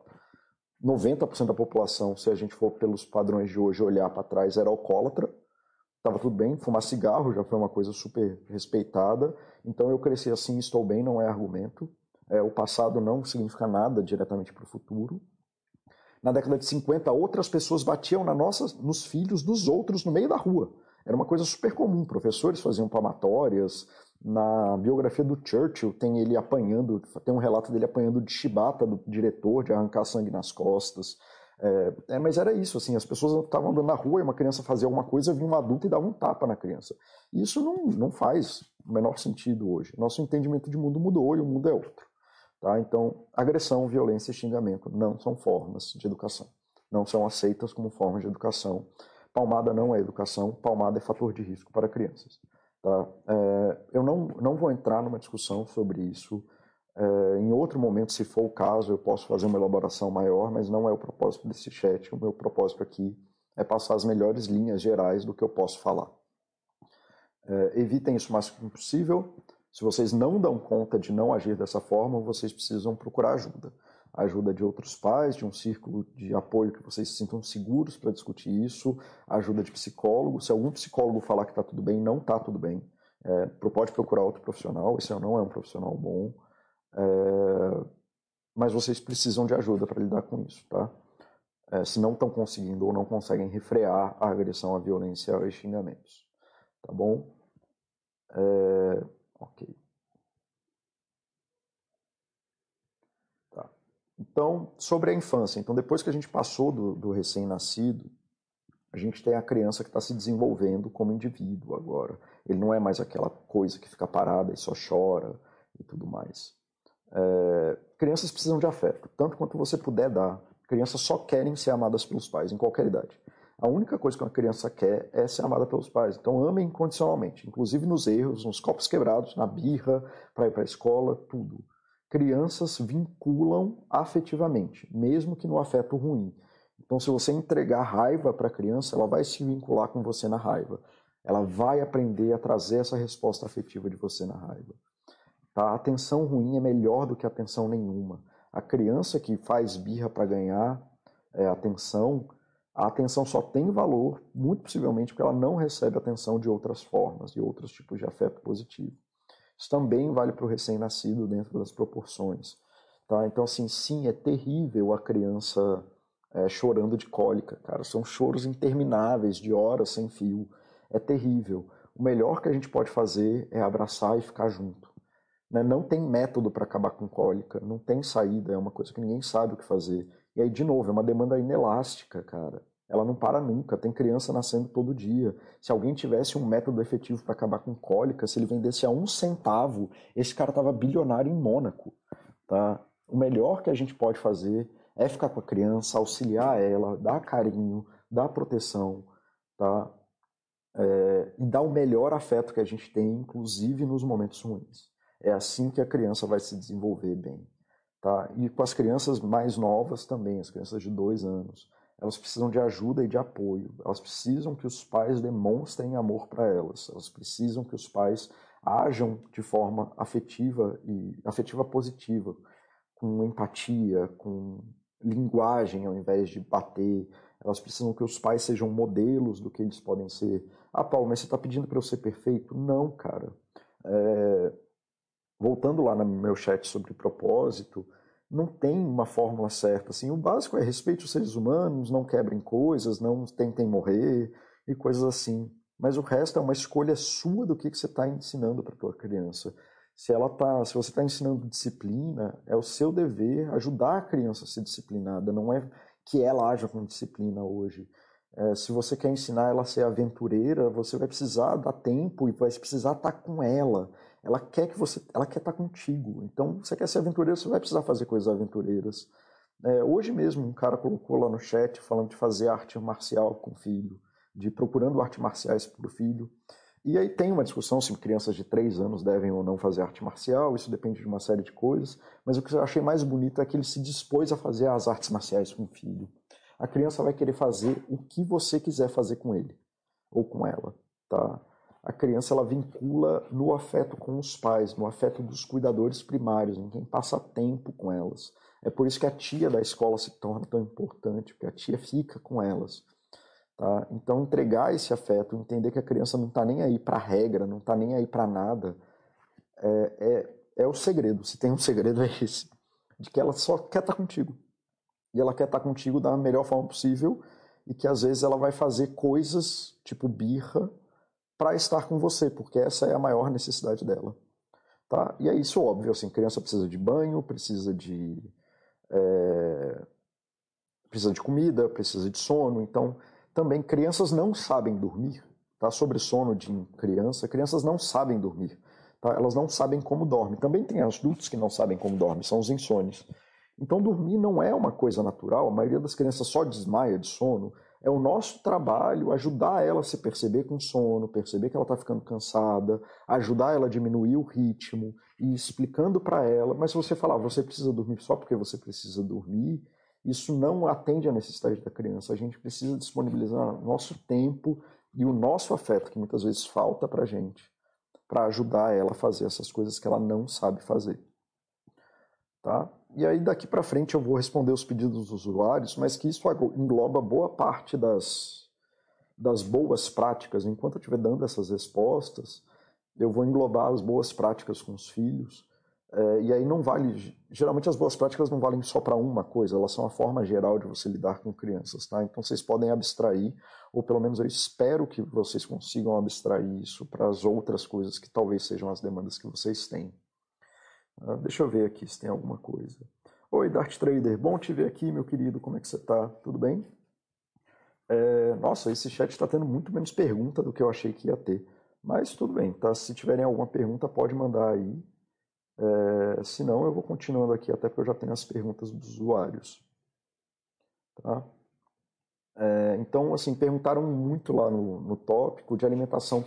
90% da população, se a gente for pelos padrões de hoje olhar para trás, era alcoólatra. Estava tudo bem, fumar cigarro já foi uma coisa super respeitada. Então eu cresci assim, estou bem, não é argumento. É, o passado não significa nada diretamente para o futuro. Na década de 50, outras pessoas batiam na nossa, nos filhos dos outros no meio da rua. Era uma coisa super comum. Professores faziam palmatórias. Na biografia do Churchill tem ele apanhando, tem um relato dele apanhando de chibata do diretor, de arrancar sangue nas costas. É, é, mas era isso, assim, as pessoas estavam andando na rua e uma criança fazia alguma coisa, vinha um adulto e dava um tapa na criança. Isso não, não faz o menor sentido hoje. Nosso entendimento de mundo mudou e o mundo é outro. Tá? Então, agressão, violência e xingamento não são formas de educação. Não são aceitas como formas de educação. Palmada não é educação, palmada é fator de risco para crianças. Tá? É, eu não, não vou entrar numa discussão sobre isso é, em outro momento, se for o caso, eu posso fazer uma elaboração maior, mas não é o propósito desse chat. O meu propósito aqui é passar as melhores linhas gerais do que eu posso falar. É, evitem isso o máximo possível. Se vocês não dão conta de não agir dessa forma, vocês precisam procurar ajuda. ajuda de outros pais, de um círculo de apoio que vocês se sintam seguros para discutir isso, ajuda de psicólogo. Se algum psicólogo falar que está tudo bem, não está tudo bem. É, pode procurar outro profissional, esse não é um profissional bom. É, mas vocês precisam de ajuda para lidar com isso, tá? É, se não estão conseguindo ou não conseguem refrear a agressão, a violência e xingamentos, tá bom? É, ok. Tá. Então, sobre a infância. Então, depois que a gente passou do, do recém-nascido, a gente tem a criança que está se desenvolvendo como indivíduo agora. Ele não é mais aquela coisa que fica parada e só chora e tudo mais. É, crianças precisam de afeto, tanto quanto você puder dar. Crianças só querem ser amadas pelos pais, em qualquer idade. A única coisa que uma criança quer é ser amada pelos pais. Então amem incondicionalmente, inclusive nos erros, nos copos quebrados, na birra, para ir para a escola, tudo. Crianças vinculam afetivamente, mesmo que no afeto ruim. Então, se você entregar raiva para a criança, ela vai se vincular com você na raiva. Ela vai aprender a trazer essa resposta afetiva de você na raiva. Tá? A atenção ruim é melhor do que a atenção nenhuma. A criança que faz birra para ganhar é, atenção, a atenção só tem valor, muito possivelmente, porque ela não recebe atenção de outras formas, de outros tipos de afeto positivo. Isso também vale para o recém-nascido dentro das proporções. Tá? Então, assim, sim, é terrível a criança é, chorando de cólica, cara. São choros intermináveis, de horas sem fio. É terrível. O melhor que a gente pode fazer é abraçar e ficar junto. Né? Não tem método para acabar com cólica, não tem saída, é uma coisa que ninguém sabe o que fazer. E aí, de novo, é uma demanda inelástica, cara. Ela não para nunca, tem criança nascendo todo dia. Se alguém tivesse um método efetivo para acabar com cólica, se ele vendesse a um centavo, esse cara tava bilionário em Mônaco. Tá? O melhor que a gente pode fazer é ficar com a criança, auxiliar ela, dar carinho, dar proteção, tá? É, e dar o melhor afeto que a gente tem, inclusive nos momentos ruins. É assim que a criança vai se desenvolver bem. Tá? E com as crianças mais novas também, as crianças de dois anos, elas precisam de ajuda e de apoio. Elas precisam que os pais demonstrem amor para elas. Elas precisam que os pais ajam de forma afetiva e afetiva positiva, com empatia, com linguagem ao invés de bater. Elas precisam que os pais sejam modelos do que eles podem ser. Ah, Paulo, mas você está pedindo para eu ser perfeito? Não, cara. É, voltando lá no meu chat sobre propósito, não tem uma fórmula certa. Assim, o básico é respeite os seres humanos, não quebrem coisas, não tentem morrer e coisas assim. Mas o resto é uma escolha sua do que, que você está ensinando para a tua criança. Se ela tá, se você está ensinando disciplina, é o seu dever ajudar a criança a ser disciplinada. Não é que ela haja com disciplina hoje. É, se você quer ensinar ela a ser aventureira, você vai precisar dar tempo e vai precisar estar tá com ela ela quer que você, ela quer estar contigo. Então, você quer ser aventureiro, você vai precisar fazer coisas aventureiras. É, hoje mesmo, um cara colocou lá no chat falando de fazer arte marcial com o filho, de procurando artes marciais para o filho. E aí tem uma discussão se crianças de 3 anos devem ou não fazer arte marcial, isso depende de uma série de coisas, mas o que eu achei mais bonito é que ele se dispôs a fazer as artes marciais com o filho. A criança vai querer fazer o que você quiser fazer com ele ou com ela, tá? A criança ela vincula no afeto com os pais, no afeto dos cuidadores primários, em quem passa tempo com elas. É por isso que a tia da escola se torna tão importante, porque a tia fica com elas. Tá? Então, entregar esse afeto, entender que a criança não está nem aí para regra, não está nem aí para nada, é, é, é o segredo. Se tem um segredo, é esse: de que ela só quer estar tá contigo. E ela quer estar tá contigo da melhor forma possível, e que às vezes ela vai fazer coisas tipo birra para estar com você, porque essa é a maior necessidade dela. Tá? E é isso óbvio, assim, criança precisa de banho, precisa de é, precisa de comida, precisa de sono. Então, também crianças não sabem dormir. Tá? Sobre sono de criança, crianças não sabem dormir. Tá? Elas não sabem como dormem. Também tem adultos que não sabem como dormem, são os insônios. Então, dormir não é uma coisa natural. A maioria das crianças só desmaia de sono. É o nosso trabalho ajudar ela a se perceber com sono, perceber que ela está ficando cansada, ajudar ela a diminuir o ritmo e explicando para ela. Mas se você falar, você precisa dormir só porque você precisa dormir, isso não atende à necessidade da criança. A gente precisa disponibilizar nosso tempo e o nosso afeto, que muitas vezes falta para a gente, para ajudar ela a fazer essas coisas que ela não sabe fazer. Tá? E aí daqui para frente eu vou responder os pedidos dos usuários, mas que isso engloba boa parte das, das boas práticas. Enquanto eu estiver dando essas respostas, eu vou englobar as boas práticas com os filhos é, e aí não vale. Geralmente as boas práticas não valem só para uma coisa, elas são a forma geral de você lidar com crianças, tá? Então vocês podem abstrair, ou pelo menos eu espero que vocês consigam abstrair isso para as outras coisas que talvez sejam as demandas que vocês têm. Ah, deixa eu ver aqui se tem alguma coisa. Oi, Dart Trader, bom te ver aqui, meu querido, como é que você está? Tudo bem? É, nossa, esse chat está tendo muito menos pergunta do que eu achei que ia ter. Mas tudo bem, tá? Se tiverem alguma pergunta, pode mandar aí. É, se não, eu vou continuando aqui, até porque eu já tenho as perguntas dos usuários. Tá? É, então, assim, perguntaram muito lá no, no tópico de alimentação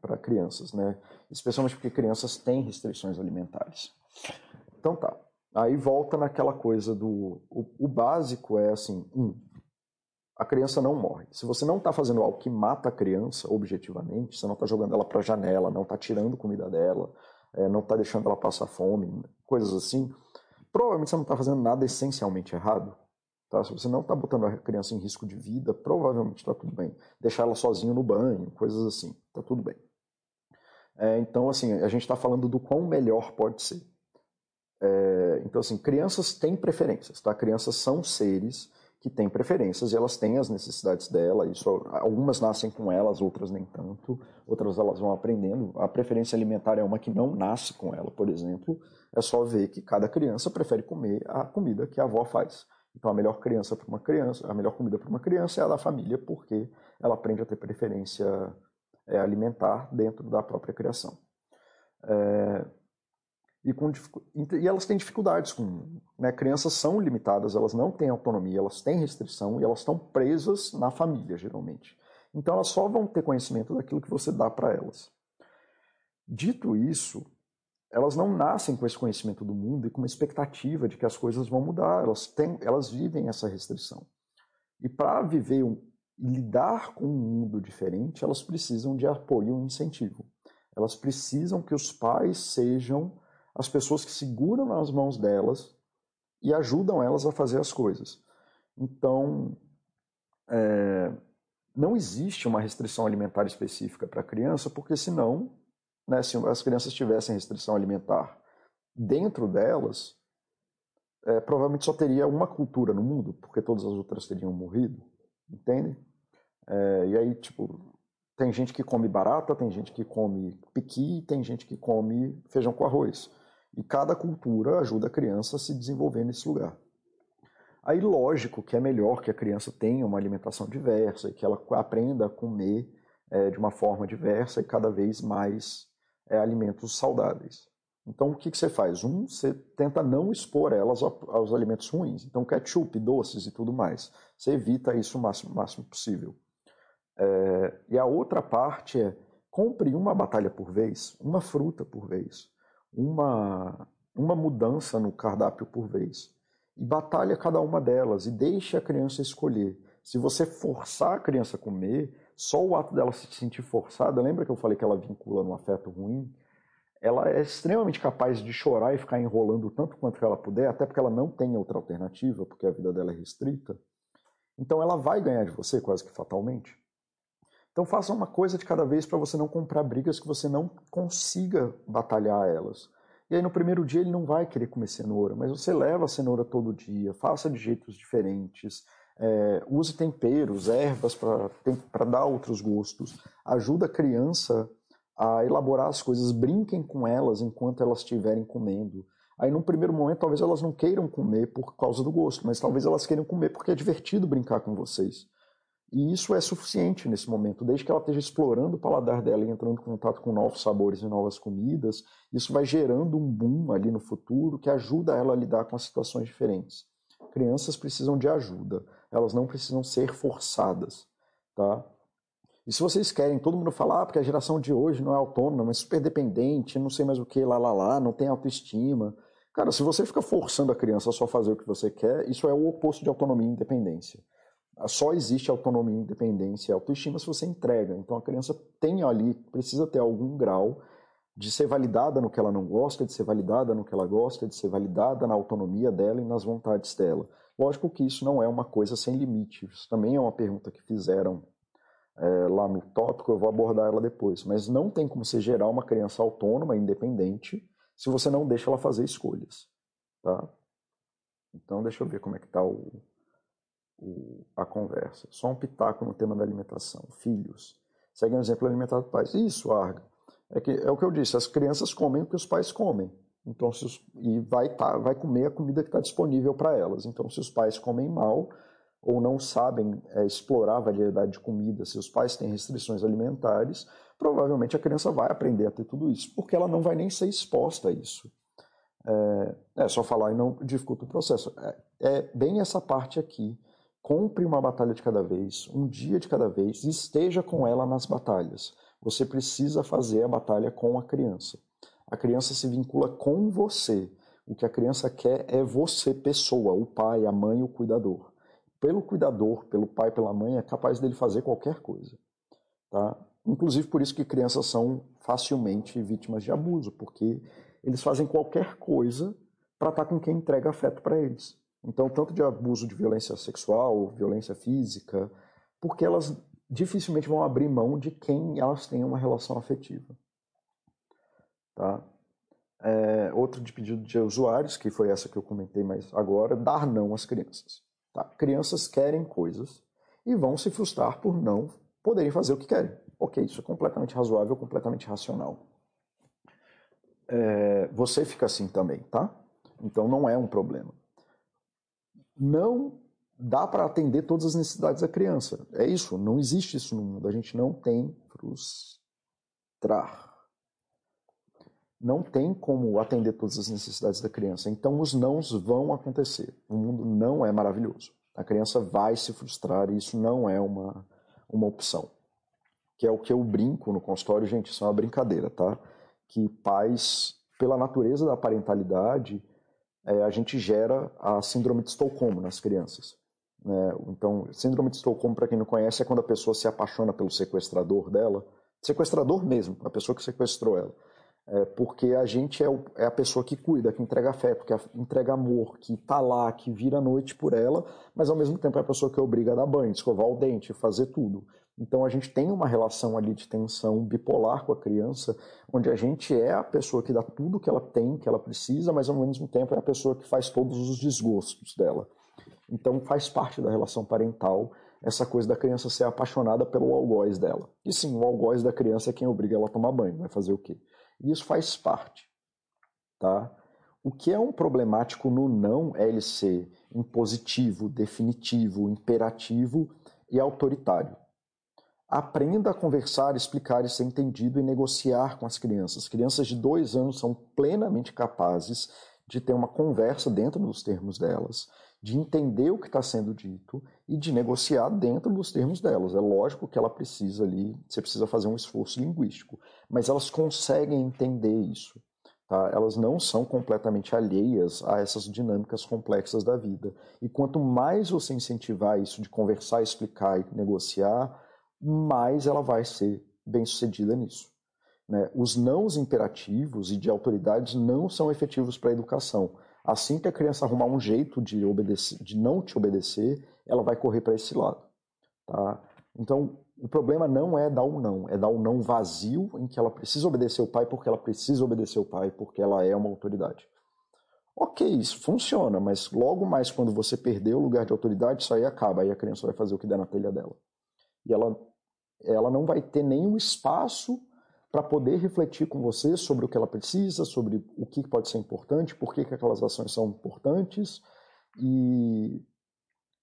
para crianças, né? Especialmente porque crianças têm restrições alimentares. Então tá. Aí volta naquela coisa do. O, o básico é assim: um, a criança não morre. Se você não está fazendo algo que mata a criança objetivamente, você não está jogando ela para a janela, não está tirando comida dela, é, não está deixando ela passar fome, coisas assim, provavelmente você não está fazendo nada essencialmente errado. Tá? Se você não está botando a criança em risco de vida, provavelmente está tudo bem. Deixar ela sozinha no banho, coisas assim, está tudo bem. É, então, assim, a gente está falando do quão melhor pode ser. É, então, assim, crianças têm preferências, tá? Crianças são seres que têm preferências e elas têm as necessidades dela. Isso, algumas nascem com elas, outras nem tanto, outras elas vão aprendendo. A preferência alimentar é uma que não nasce com ela, por exemplo. É só ver que cada criança prefere comer a comida que a avó faz. Então a melhor criança para uma criança, a melhor comida para uma criança é a da família, porque ela aprende a ter preferência é, alimentar dentro da própria criação. É, e, com, e elas têm dificuldades com. Né, crianças são limitadas, elas não têm autonomia, elas têm restrição e elas estão presas na família, geralmente. Então elas só vão ter conhecimento daquilo que você dá para elas. Dito isso, elas não nascem com esse conhecimento do mundo e com uma expectativa de que as coisas vão mudar, elas, têm, elas vivem essa restrição. E para viver um, lidar com um mundo diferente, elas precisam de apoio e incentivo. Elas precisam que os pais sejam as pessoas que seguram nas mãos delas e ajudam elas a fazer as coisas. Então, é, não existe uma restrição alimentar específica para a criança, porque senão, né, se as crianças tivessem restrição alimentar dentro delas, é, provavelmente só teria uma cultura no mundo, porque todas as outras teriam morrido, entende? É, e aí, tipo, tem gente que come barata, tem gente que come piqui, tem gente que come feijão com arroz. E cada cultura ajuda a criança a se desenvolver nesse lugar. Aí, lógico que é melhor que a criança tenha uma alimentação diversa e que ela aprenda a comer é, de uma forma diversa e cada vez mais é, alimentos saudáveis. Então, o que, que você faz? Um, você tenta não expor elas aos alimentos ruins. Então, ketchup, doces e tudo mais. Você evita isso o máximo, máximo possível. É, e a outra parte é compre uma batalha por vez, uma fruta por vez uma, uma mudança no cardápio por vez. E batalha cada uma delas e deixe a criança escolher. Se você forçar a criança a comer, só o ato dela se sentir forçada, lembra que eu falei que ela vincula no afeto ruim? Ela é extremamente capaz de chorar e ficar enrolando tanto quanto ela puder, até porque ela não tem outra alternativa, porque a vida dela é restrita. Então ela vai ganhar de você quase que fatalmente. Então faça uma coisa de cada vez para você não comprar brigas que você não consiga batalhar elas. E aí no primeiro dia ele não vai querer comer cenoura, mas você leva a cenoura todo dia, faça de jeitos diferentes, é, use temperos, ervas para dar outros gostos, ajuda a criança a elaborar as coisas, brinquem com elas enquanto elas estiverem comendo. Aí, num primeiro momento, talvez elas não queiram comer por causa do gosto, mas talvez elas queiram comer porque é divertido brincar com vocês. E isso é suficiente nesse momento, desde que ela esteja explorando o paladar dela e entrando em contato com novos sabores e novas comidas, isso vai gerando um boom ali no futuro que ajuda ela a lidar com as situações diferentes. Crianças precisam de ajuda, elas não precisam ser forçadas, tá? E se vocês querem, todo mundo falar, ah, porque a geração de hoje não é autônoma, é super dependente, não sei mais o que, lá, lá, lá, não tem autoestima. Cara, se você fica forçando a criança a só fazer o que você quer, isso é o oposto de autonomia e independência. Só existe autonomia, independência e autoestima se você entrega. Então a criança tem ali, precisa ter algum grau de ser validada no que ela não gosta, de ser validada no que ela gosta, de ser validada na autonomia dela e nas vontades dela. Lógico que isso não é uma coisa sem limite. Isso também é uma pergunta que fizeram é, lá no tópico, eu vou abordar ela depois. Mas não tem como você gerar uma criança autônoma, independente, se você não deixa ela fazer escolhas. Tá? Então deixa eu ver como é que está o, o, a conversa. Só um pitaco no tema da alimentação. Filhos. Segue um exemplo alimentar do pai. Isso, Arga. É, que, é o que eu disse, as crianças comem o que os pais comem. Então, os, e vai, tá, vai comer a comida que está disponível para elas. Então, se os pais comem mal ou não sabem é, explorar a variedade de comida, se os pais têm restrições alimentares, provavelmente a criança vai aprender a ter tudo isso, porque ela não vai nem ser exposta a isso. É, é só falar e não dificulta o processo. É, é bem essa parte aqui Compre uma batalha de cada vez, um dia de cada vez, e esteja com ela nas batalhas. Você precisa fazer a batalha com a criança. A criança se vincula com você. O que a criança quer é você, pessoa, o pai, a mãe, o cuidador. Pelo cuidador, pelo pai, pela mãe, é capaz dele fazer qualquer coisa. Tá? Inclusive por isso que crianças são facilmente vítimas de abuso, porque eles fazem qualquer coisa para estar tá com quem entrega afeto para eles. Então, tanto de abuso de violência sexual, violência física, porque elas dificilmente vão abrir mão de quem elas têm uma relação afetiva. Tá? É, outro de pedido de usuários, que foi essa que eu comentei mais agora, dar não às crianças. Tá? Crianças querem coisas e vão se frustrar por não poderem fazer o que querem. Ok, isso é completamente razoável, completamente racional. É, você fica assim também, tá? Então não é um problema não dá para atender todas as necessidades da criança. É isso, não existe isso no mundo. A gente não tem frustrar. Não tem como atender todas as necessidades da criança. Então os nãos vão acontecer. O mundo não é maravilhoso. A criança vai se frustrar e isso não é uma, uma opção. Que é o que eu brinco no consultório, gente, isso é uma brincadeira, tá? Que pais, pela natureza da parentalidade, é, a gente gera a síndrome de Estocolmo nas crianças. Né? Então, síndrome de Estocolmo, para quem não conhece, é quando a pessoa se apaixona pelo sequestrador dela, sequestrador mesmo, a pessoa que sequestrou ela. É, porque a gente é, o, é, a pessoa que cuida, que entrega afeto, que entrega amor, que tá lá, que vira a noite por ela, mas ao mesmo tempo é a pessoa que obriga a dar banho, escovar o dente, fazer tudo. Então a gente tem uma relação ali de tensão bipolar com a criança, onde a gente é a pessoa que dá tudo que ela tem, que ela precisa, mas ao mesmo tempo é a pessoa que faz todos os desgostos dela. Então faz parte da relação parental essa coisa da criança ser apaixonada pelo algoz dela. E sim, o algoz da criança é quem obriga ela a tomar banho, vai fazer o quê? E isso faz parte, tá? O que é um problemático no não é ele ser impositivo, definitivo, imperativo e autoritário. Aprenda a conversar, explicar e ser entendido e negociar com as crianças. Crianças de dois anos são plenamente capazes de ter uma conversa dentro dos termos delas, de entender o que está sendo dito e de negociar dentro dos termos delas. É lógico que ela precisa ali, você precisa fazer um esforço linguístico, mas elas conseguem entender isso. Tá? Elas não são completamente alheias a essas dinâmicas complexas da vida. E quanto mais você incentivar isso de conversar, explicar e negociar, mais ela vai ser bem sucedida nisso. Né? Os nãos imperativos e de autoridades não são efetivos para a educação. Assim que a criança arrumar um jeito de, obedecer, de não te obedecer, ela vai correr para esse lado. Tá? Então, o problema não é dar um não, é dar um não vazio em que ela precisa obedecer o pai porque ela precisa obedecer o pai porque ela é uma autoridade. Ok, isso funciona, mas logo mais quando você perder o lugar de autoridade, isso aí acaba, aí a criança vai fazer o que der na telha dela. E ela ela não vai ter nenhum espaço para poder refletir com você sobre o que ela precisa, sobre o que pode ser importante, por que, que aquelas ações são importantes e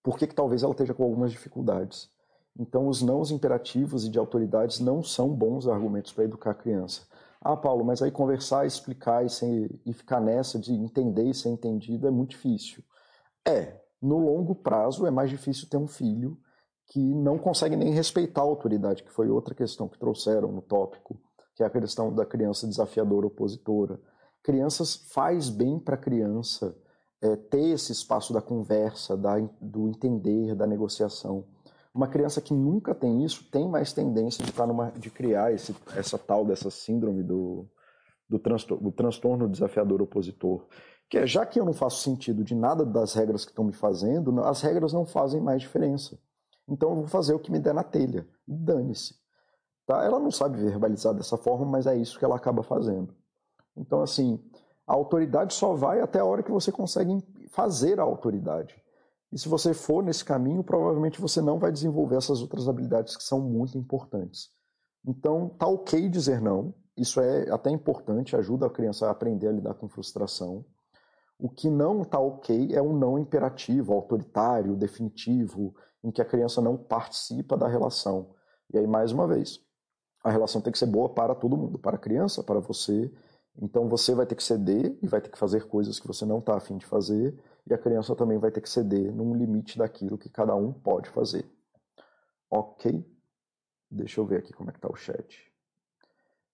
por que, que talvez ela esteja com algumas dificuldades. Então, os não imperativos e de autoridades não são bons argumentos para educar a criança. Ah, Paulo, mas aí conversar, explicar e, sem, e ficar nessa de entender e ser entendido é muito difícil. É, no longo prazo é mais difícil ter um filho que não consegue nem respeitar a autoridade, que foi outra questão que trouxeram no tópico que é a questão da criança desafiadora opositora. Crianças faz bem para a criança é, ter esse espaço da conversa, da, do entender, da negociação. Uma criança que nunca tem isso tem mais tendência de, estar numa, de criar esse, essa tal dessa síndrome do, do, transtorno, do transtorno desafiador opositor. Que é, já que eu não faço sentido de nada das regras que estão me fazendo, as regras não fazem mais diferença. Então eu vou fazer o que me der na telha. Dane-se. Tá? Ela não sabe verbalizar dessa forma, mas é isso que ela acaba fazendo. Então, assim, a autoridade só vai até a hora que você consegue fazer a autoridade. E se você for nesse caminho, provavelmente você não vai desenvolver essas outras habilidades que são muito importantes. Então, tá ok dizer não. Isso é até importante, ajuda a criança a aprender a lidar com frustração. O que não tá ok é um não imperativo, autoritário, definitivo, em que a criança não participa da relação. E aí, mais uma vez, a relação tem que ser boa para todo mundo, para a criança, para você. Então você vai ter que ceder e vai ter que fazer coisas que você não está afim de fazer, e a criança também vai ter que ceder num limite daquilo que cada um pode fazer. Ok? Deixa eu ver aqui como é que tá o chat.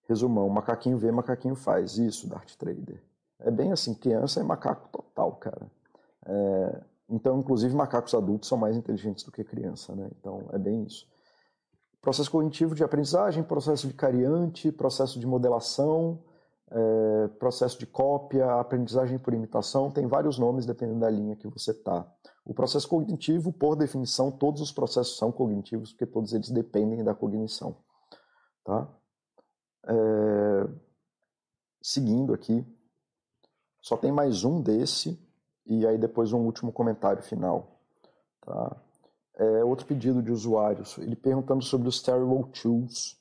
Resumão, macaquinho vê, macaquinho faz. Isso, Dart Trader. É bem assim, criança é macaco total, cara. É, então, inclusive, macacos adultos são mais inteligentes do que criança, né? Então, é bem isso processo cognitivo de aprendizagem, processo vicariante, processo de modelação, é, processo de cópia, aprendizagem por imitação, tem vários nomes dependendo da linha que você está. O processo cognitivo, por definição, todos os processos são cognitivos, porque todos eles dependem da cognição. Tá? É, seguindo aqui, só tem mais um desse, e aí depois um último comentário final. Tá? É, outro pedido de usuários, ele perguntando sobre os Terrible Tools.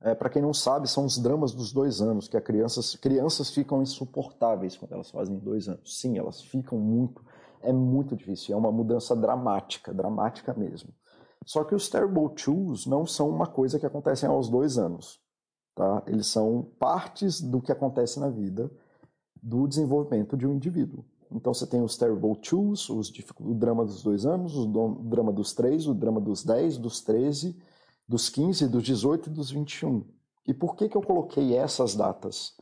É, Para quem não sabe, são os dramas dos dois anos, que as crianças, crianças ficam insuportáveis quando elas fazem dois anos. Sim, elas ficam muito, é muito difícil, é uma mudança dramática, dramática mesmo. Só que os Terrible Tools não são uma coisa que acontece aos dois anos. Tá? Eles são partes do que acontece na vida do desenvolvimento de um indivíduo. Então você tem os Terrible Twos, os, o drama dos dois anos, o drama dos três, o drama dos 10, dos 13, dos 15, dos 18 e dos 21. E por que, que eu coloquei essas datas?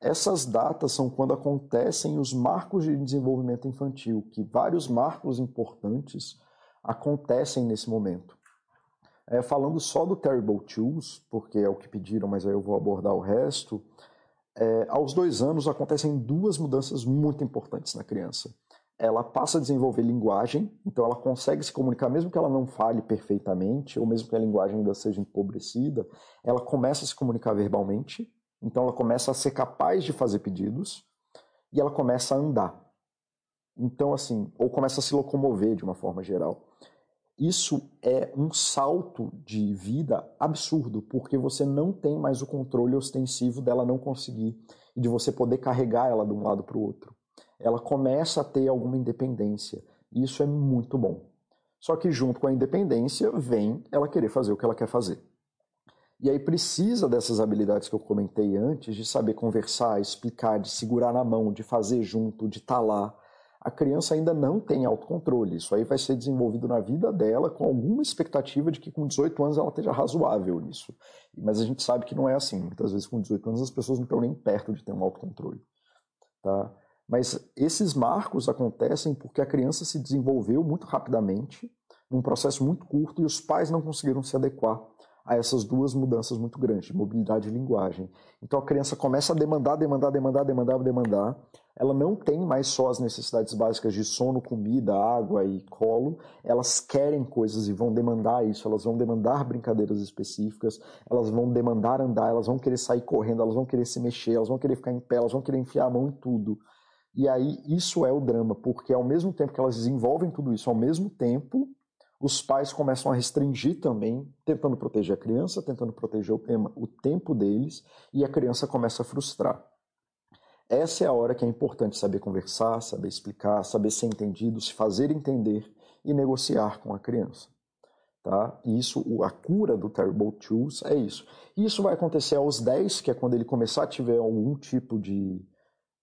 Essas datas são quando acontecem os marcos de desenvolvimento infantil, que vários marcos importantes acontecem nesse momento. É, falando só do Terrible Twos, porque é o que pediram, mas aí eu vou abordar o resto. É, aos dois anos acontecem duas mudanças muito importantes na criança. Ela passa a desenvolver linguagem, então ela consegue se comunicar, mesmo que ela não fale perfeitamente, ou mesmo que a linguagem ainda seja empobrecida, ela começa a se comunicar verbalmente, então ela começa a ser capaz de fazer pedidos e ela começa a andar. Então, assim, ou começa a se locomover de uma forma geral. Isso é um salto de vida absurdo, porque você não tem mais o controle ostensivo dela não conseguir e de você poder carregar ela de um lado para o outro. Ela começa a ter alguma independência, e isso é muito bom. Só que junto com a independência vem ela querer fazer o que ela quer fazer. E aí precisa dessas habilidades que eu comentei antes, de saber conversar, explicar, de segurar na mão, de fazer junto, de estar tá lá, a criança ainda não tem autocontrole. Isso aí vai ser desenvolvido na vida dela com alguma expectativa de que com 18 anos ela esteja razoável nisso. Mas a gente sabe que não é assim. Muitas vezes com 18 anos as pessoas não estão nem perto de ter um autocontrole. Tá? Mas esses marcos acontecem porque a criança se desenvolveu muito rapidamente, num processo muito curto, e os pais não conseguiram se adequar a essas duas mudanças muito grandes, de mobilidade e linguagem. Então a criança começa a demandar, demandar, demandar, demandar, demandar. Ela não tem mais só as necessidades básicas de sono, comida, água e colo. Elas querem coisas e vão demandar isso. Elas vão demandar brincadeiras específicas. Elas vão demandar andar. Elas vão querer sair correndo. Elas vão querer se mexer. Elas vão querer ficar em pé. Elas vão querer enfiar a mão em tudo. E aí isso é o drama, porque ao mesmo tempo que elas desenvolvem tudo isso, ao mesmo tempo os pais começam a restringir também, tentando proteger a criança, tentando proteger o, tema, o tempo deles, e a criança começa a frustrar. Essa é a hora que é importante saber conversar, saber explicar, saber ser entendido, se fazer entender e negociar com a criança. Tá? Isso, a cura do Terrible Twos é isso. Isso vai acontecer aos 10, que é quando ele começar a tiver algum tipo de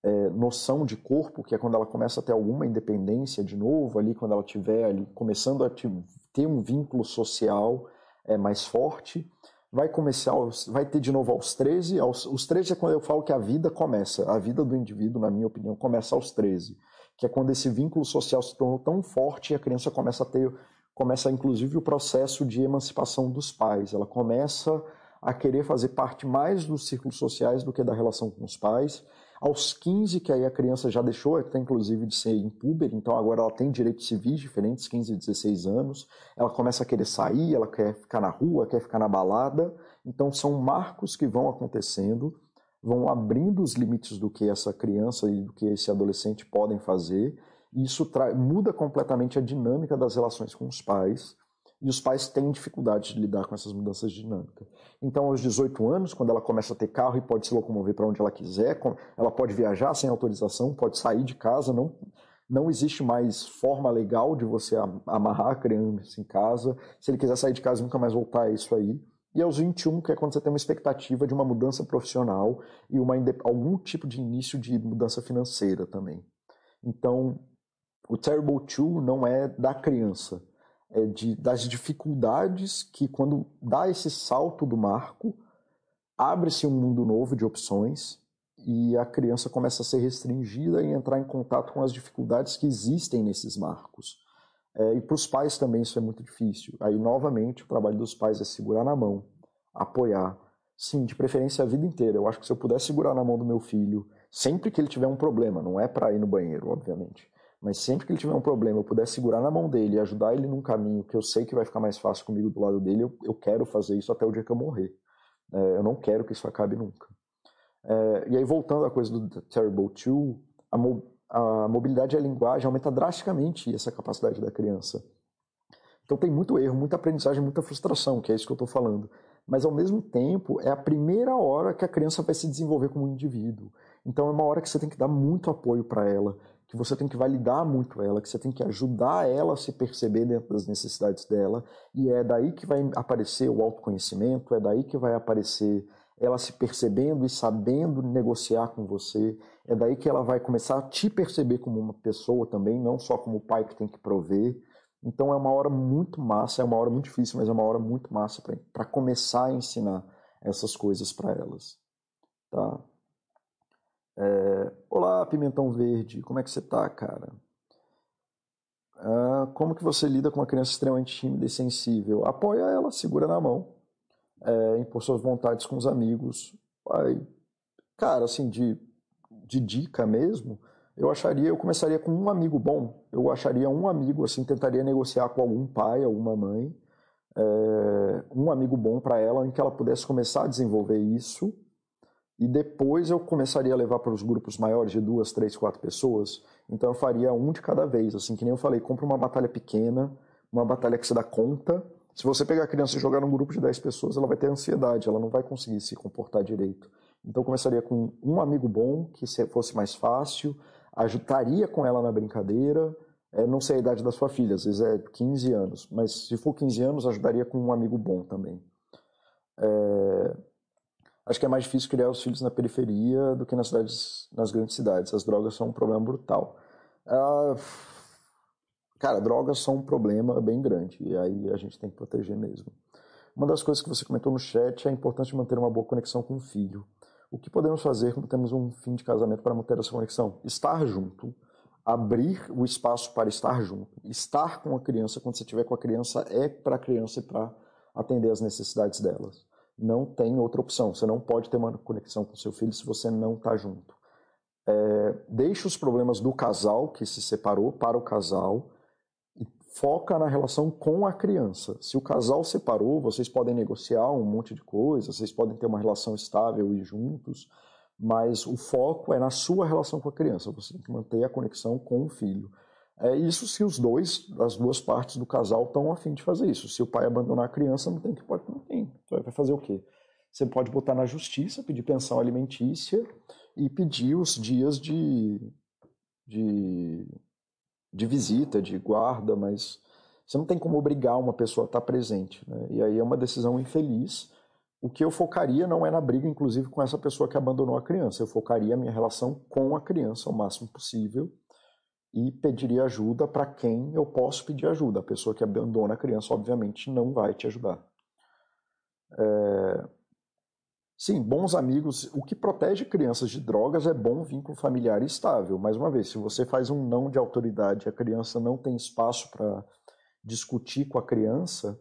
é, noção de corpo, que é quando ela começa a ter alguma independência de novo, ali quando ela tiver ali começando a ter um vínculo social é, mais forte. Vai começar, vai ter de novo aos 13. Aos, os 13 é quando eu falo que a vida começa. A vida do indivíduo, na minha opinião, começa aos 13. Que é quando esse vínculo social se tornou tão forte e a criança começa a ter, começa inclusive o processo de emancipação dos pais. Ela começa a querer fazer parte mais dos círculos sociais do que da relação com os pais aos 15, que aí a criança já deixou até inclusive de ser impúber, então agora ela tem direitos civis diferentes, 15 e 16 anos. Ela começa a querer sair, ela quer ficar na rua, quer ficar na balada. Então são marcos que vão acontecendo, vão abrindo os limites do que essa criança e do que esse adolescente podem fazer. E isso muda completamente a dinâmica das relações com os pais e os pais têm dificuldade de lidar com essas mudanças de dinâmica. Então, aos 18 anos, quando ela começa a ter carro e pode se locomover para onde ela quiser, ela pode viajar sem autorização, pode sair de casa, não, não existe mais forma legal de você amarrar a criança em casa. Se ele quiser sair de casa nunca mais voltar, é isso aí. E aos 21, que é quando você tem uma expectativa de uma mudança profissional e uma, algum tipo de início de mudança financeira também. Então, o Terrible Two não é da criança é, de, das dificuldades que, quando dá esse salto do marco, abre-se um mundo novo de opções e a criança começa a ser restringida e entrar em contato com as dificuldades que existem nesses marcos. É, e para os pais também isso é muito difícil. Aí, novamente, o trabalho dos pais é segurar na mão, apoiar. Sim, de preferência a vida inteira. Eu acho que se eu puder segurar na mão do meu filho, sempre que ele tiver um problema, não é para ir no banheiro, obviamente, mas sempre que ele tiver um problema, eu puder segurar na mão dele e ajudar ele num caminho que eu sei que vai ficar mais fácil comigo do lado dele, eu, eu quero fazer isso até o dia que eu morrer. É, eu não quero que isso acabe nunca. É, e aí, voltando à coisa do Terrible Two, a, mo a mobilidade e a linguagem aumenta drasticamente essa capacidade da criança. Então tem muito erro, muita aprendizagem, muita frustração, que é isso que eu estou falando. Mas ao mesmo tempo, é a primeira hora que a criança vai se desenvolver como um indivíduo. Então é uma hora que você tem que dar muito apoio para ela, que você tem que validar muito ela, que você tem que ajudar ela a se perceber dentro das necessidades dela, e é daí que vai aparecer o autoconhecimento, é daí que vai aparecer ela se percebendo e sabendo negociar com você, é daí que ela vai começar a te perceber como uma pessoa também, não só como o pai que tem que prover. Então é uma hora muito massa, é uma hora muito difícil, mas é uma hora muito massa para começar a ensinar essas coisas para elas. Tá? É, Olá, Pimentão Verde, como é que você tá, cara? Ah, como que você lida com uma criança extremamente tímida e sensível? Apoia ela, segura na mão, é, impor suas vontades com os amigos. Aí, cara, assim, de, de dica mesmo, eu acharia, eu começaria com um amigo bom. Eu acharia um amigo, assim, tentaria negociar com algum pai, alguma mãe, é, um amigo bom para ela, em que ela pudesse começar a desenvolver isso e depois eu começaria a levar para os grupos maiores de duas, três, quatro pessoas. Então eu faria um de cada vez, assim que nem eu falei, compra uma batalha pequena, uma batalha que você dá conta. Se você pegar a criança e jogar num grupo de 10 pessoas, ela vai ter ansiedade, ela não vai conseguir se comportar direito. Então eu começaria com um amigo bom, que fosse mais fácil, ajudaria com ela na brincadeira. É, não sei a idade da sua filha, às vezes é 15 anos, mas se for 15 anos, ajudaria com um amigo bom também. É, acho que é mais difícil criar os filhos na periferia do que nas cidades, nas grandes cidades. As drogas são um problema brutal. Ah, cara, drogas são um problema bem grande e aí a gente tem que proteger mesmo. Uma das coisas que você comentou no chat é a importância de manter uma boa conexão com o filho. O que podemos fazer quando temos um fim de casamento para manter essa conexão? Estar junto, abrir o espaço para estar junto. Estar com a criança quando você estiver com a criança é para a criança e para atender as necessidades delas não tem outra opção. Você não pode ter uma conexão com seu filho se você não está junto. É, deixe os problemas do casal que se separou para o casal e foca na relação com a criança. Se o casal separou, vocês podem negociar um monte de coisas, vocês podem ter uma relação estável e juntos, mas o foco é na sua relação com a criança. Você tem que manter a conexão com o filho. É isso se os dois, as duas partes do casal estão afim de fazer isso. Se o pai abandonar a criança, não tem que pode, não tem. Então, vai fazer o quê? Você pode botar na justiça, pedir pensão alimentícia e pedir os dias de, de, de visita, de guarda, mas você não tem como obrigar uma pessoa a estar presente. Né? E aí é uma decisão infeliz. O que eu focaria não é na briga, inclusive, com essa pessoa que abandonou a criança. Eu focaria a minha relação com a criança o máximo possível e pediria ajuda para quem eu posso pedir ajuda. A pessoa que abandona a criança, obviamente, não vai te ajudar. É... Sim, bons amigos. O que protege crianças de drogas é bom vínculo familiar estável. Mais uma vez, se você faz um não de autoridade, a criança não tem espaço para discutir com a criança,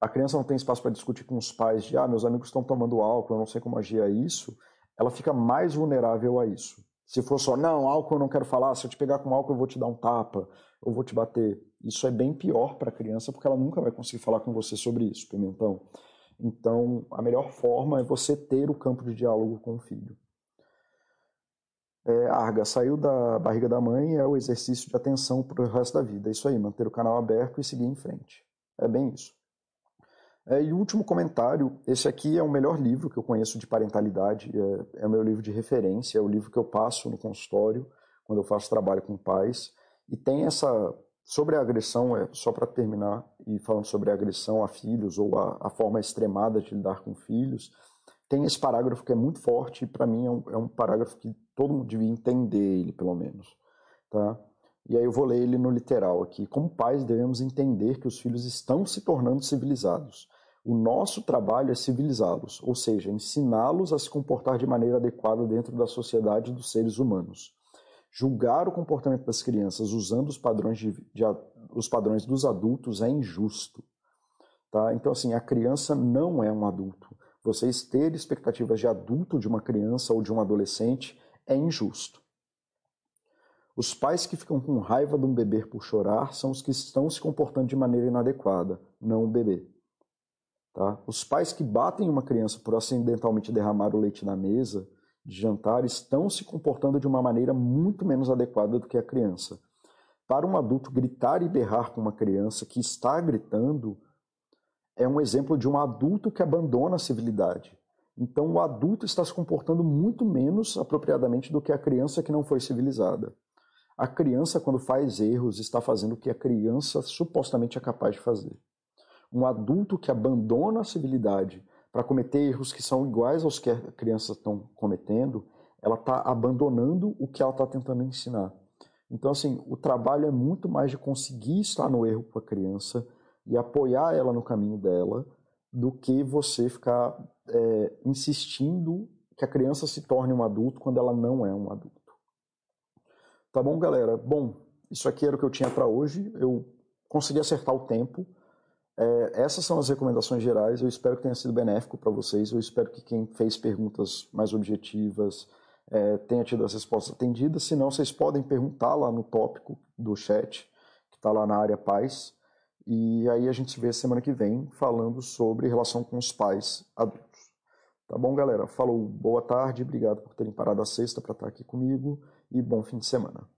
a criança não tem espaço para discutir com os pais de, ah, meus amigos estão tomando álcool, eu não sei como agir a isso, ela fica mais vulnerável a isso. Se for só, não, álcool eu não quero falar, se eu te pegar com álcool eu vou te dar um tapa, eu vou te bater. Isso é bem pior para a criança porque ela nunca vai conseguir falar com você sobre isso, Pimentão. Então, a melhor forma é você ter o campo de diálogo com o filho. É, Arga, saiu da barriga da mãe é o exercício de atenção para o resto da vida. É isso aí, manter o canal aberto e seguir em frente. É bem isso. É, e o último comentário, esse aqui é o melhor livro que eu conheço de parentalidade, é, é o meu livro de referência, é o livro que eu passo no consultório quando eu faço trabalho com pais. E tem essa. Sobre a agressão, é, só para terminar, e falando sobre a agressão a filhos, ou a, a forma extremada de lidar com filhos, tem esse parágrafo que é muito forte, e para mim é um, é um parágrafo que todo mundo devia entender ele, pelo menos. Tá? E aí eu vou ler ele no literal aqui. Como pais, devemos entender que os filhos estão se tornando civilizados. O nosso trabalho é civilizá-los, ou seja, ensiná-los a se comportar de maneira adequada dentro da sociedade dos seres humanos. Julgar o comportamento das crianças usando os padrões, de, de, os padrões dos adultos é injusto. Tá? Então, assim, a criança não é um adulto. Vocês terem expectativas de adulto de uma criança ou de um adolescente é injusto. Os pais que ficam com raiva de um bebê por chorar são os que estão se comportando de maneira inadequada, não o bebê. Tá? Os pais que batem uma criança por acidentalmente derramar o leite na mesa de jantar estão se comportando de uma maneira muito menos adequada do que a criança. Para um adulto gritar e berrar com uma criança que está gritando é um exemplo de um adulto que abandona a civilidade. Então, o adulto está se comportando muito menos apropriadamente do que a criança que não foi civilizada. A criança, quando faz erros, está fazendo o que a criança supostamente é capaz de fazer. Um adulto que abandona a civilidade para cometer erros que são iguais aos que a criança estão cometendo, ela está abandonando o que ela está tentando ensinar. Então, assim, o trabalho é muito mais de conseguir estar no erro com a criança e apoiar ela no caminho dela do que você ficar é, insistindo que a criança se torne um adulto quando ela não é um adulto. Tá bom, galera? Bom, isso aqui era o que eu tinha para hoje. Eu consegui acertar o tempo. É, essas são as recomendações gerais. Eu espero que tenha sido benéfico para vocês. Eu espero que quem fez perguntas mais objetivas é, tenha tido as respostas atendidas. Se não, vocês podem perguntar lá no tópico do chat, que está lá na área paz. E aí a gente se vê semana que vem falando sobre relação com os pais adultos. Tá bom, galera? Falou, boa tarde, obrigado por terem parado a sexta para estar aqui comigo e bom fim de semana.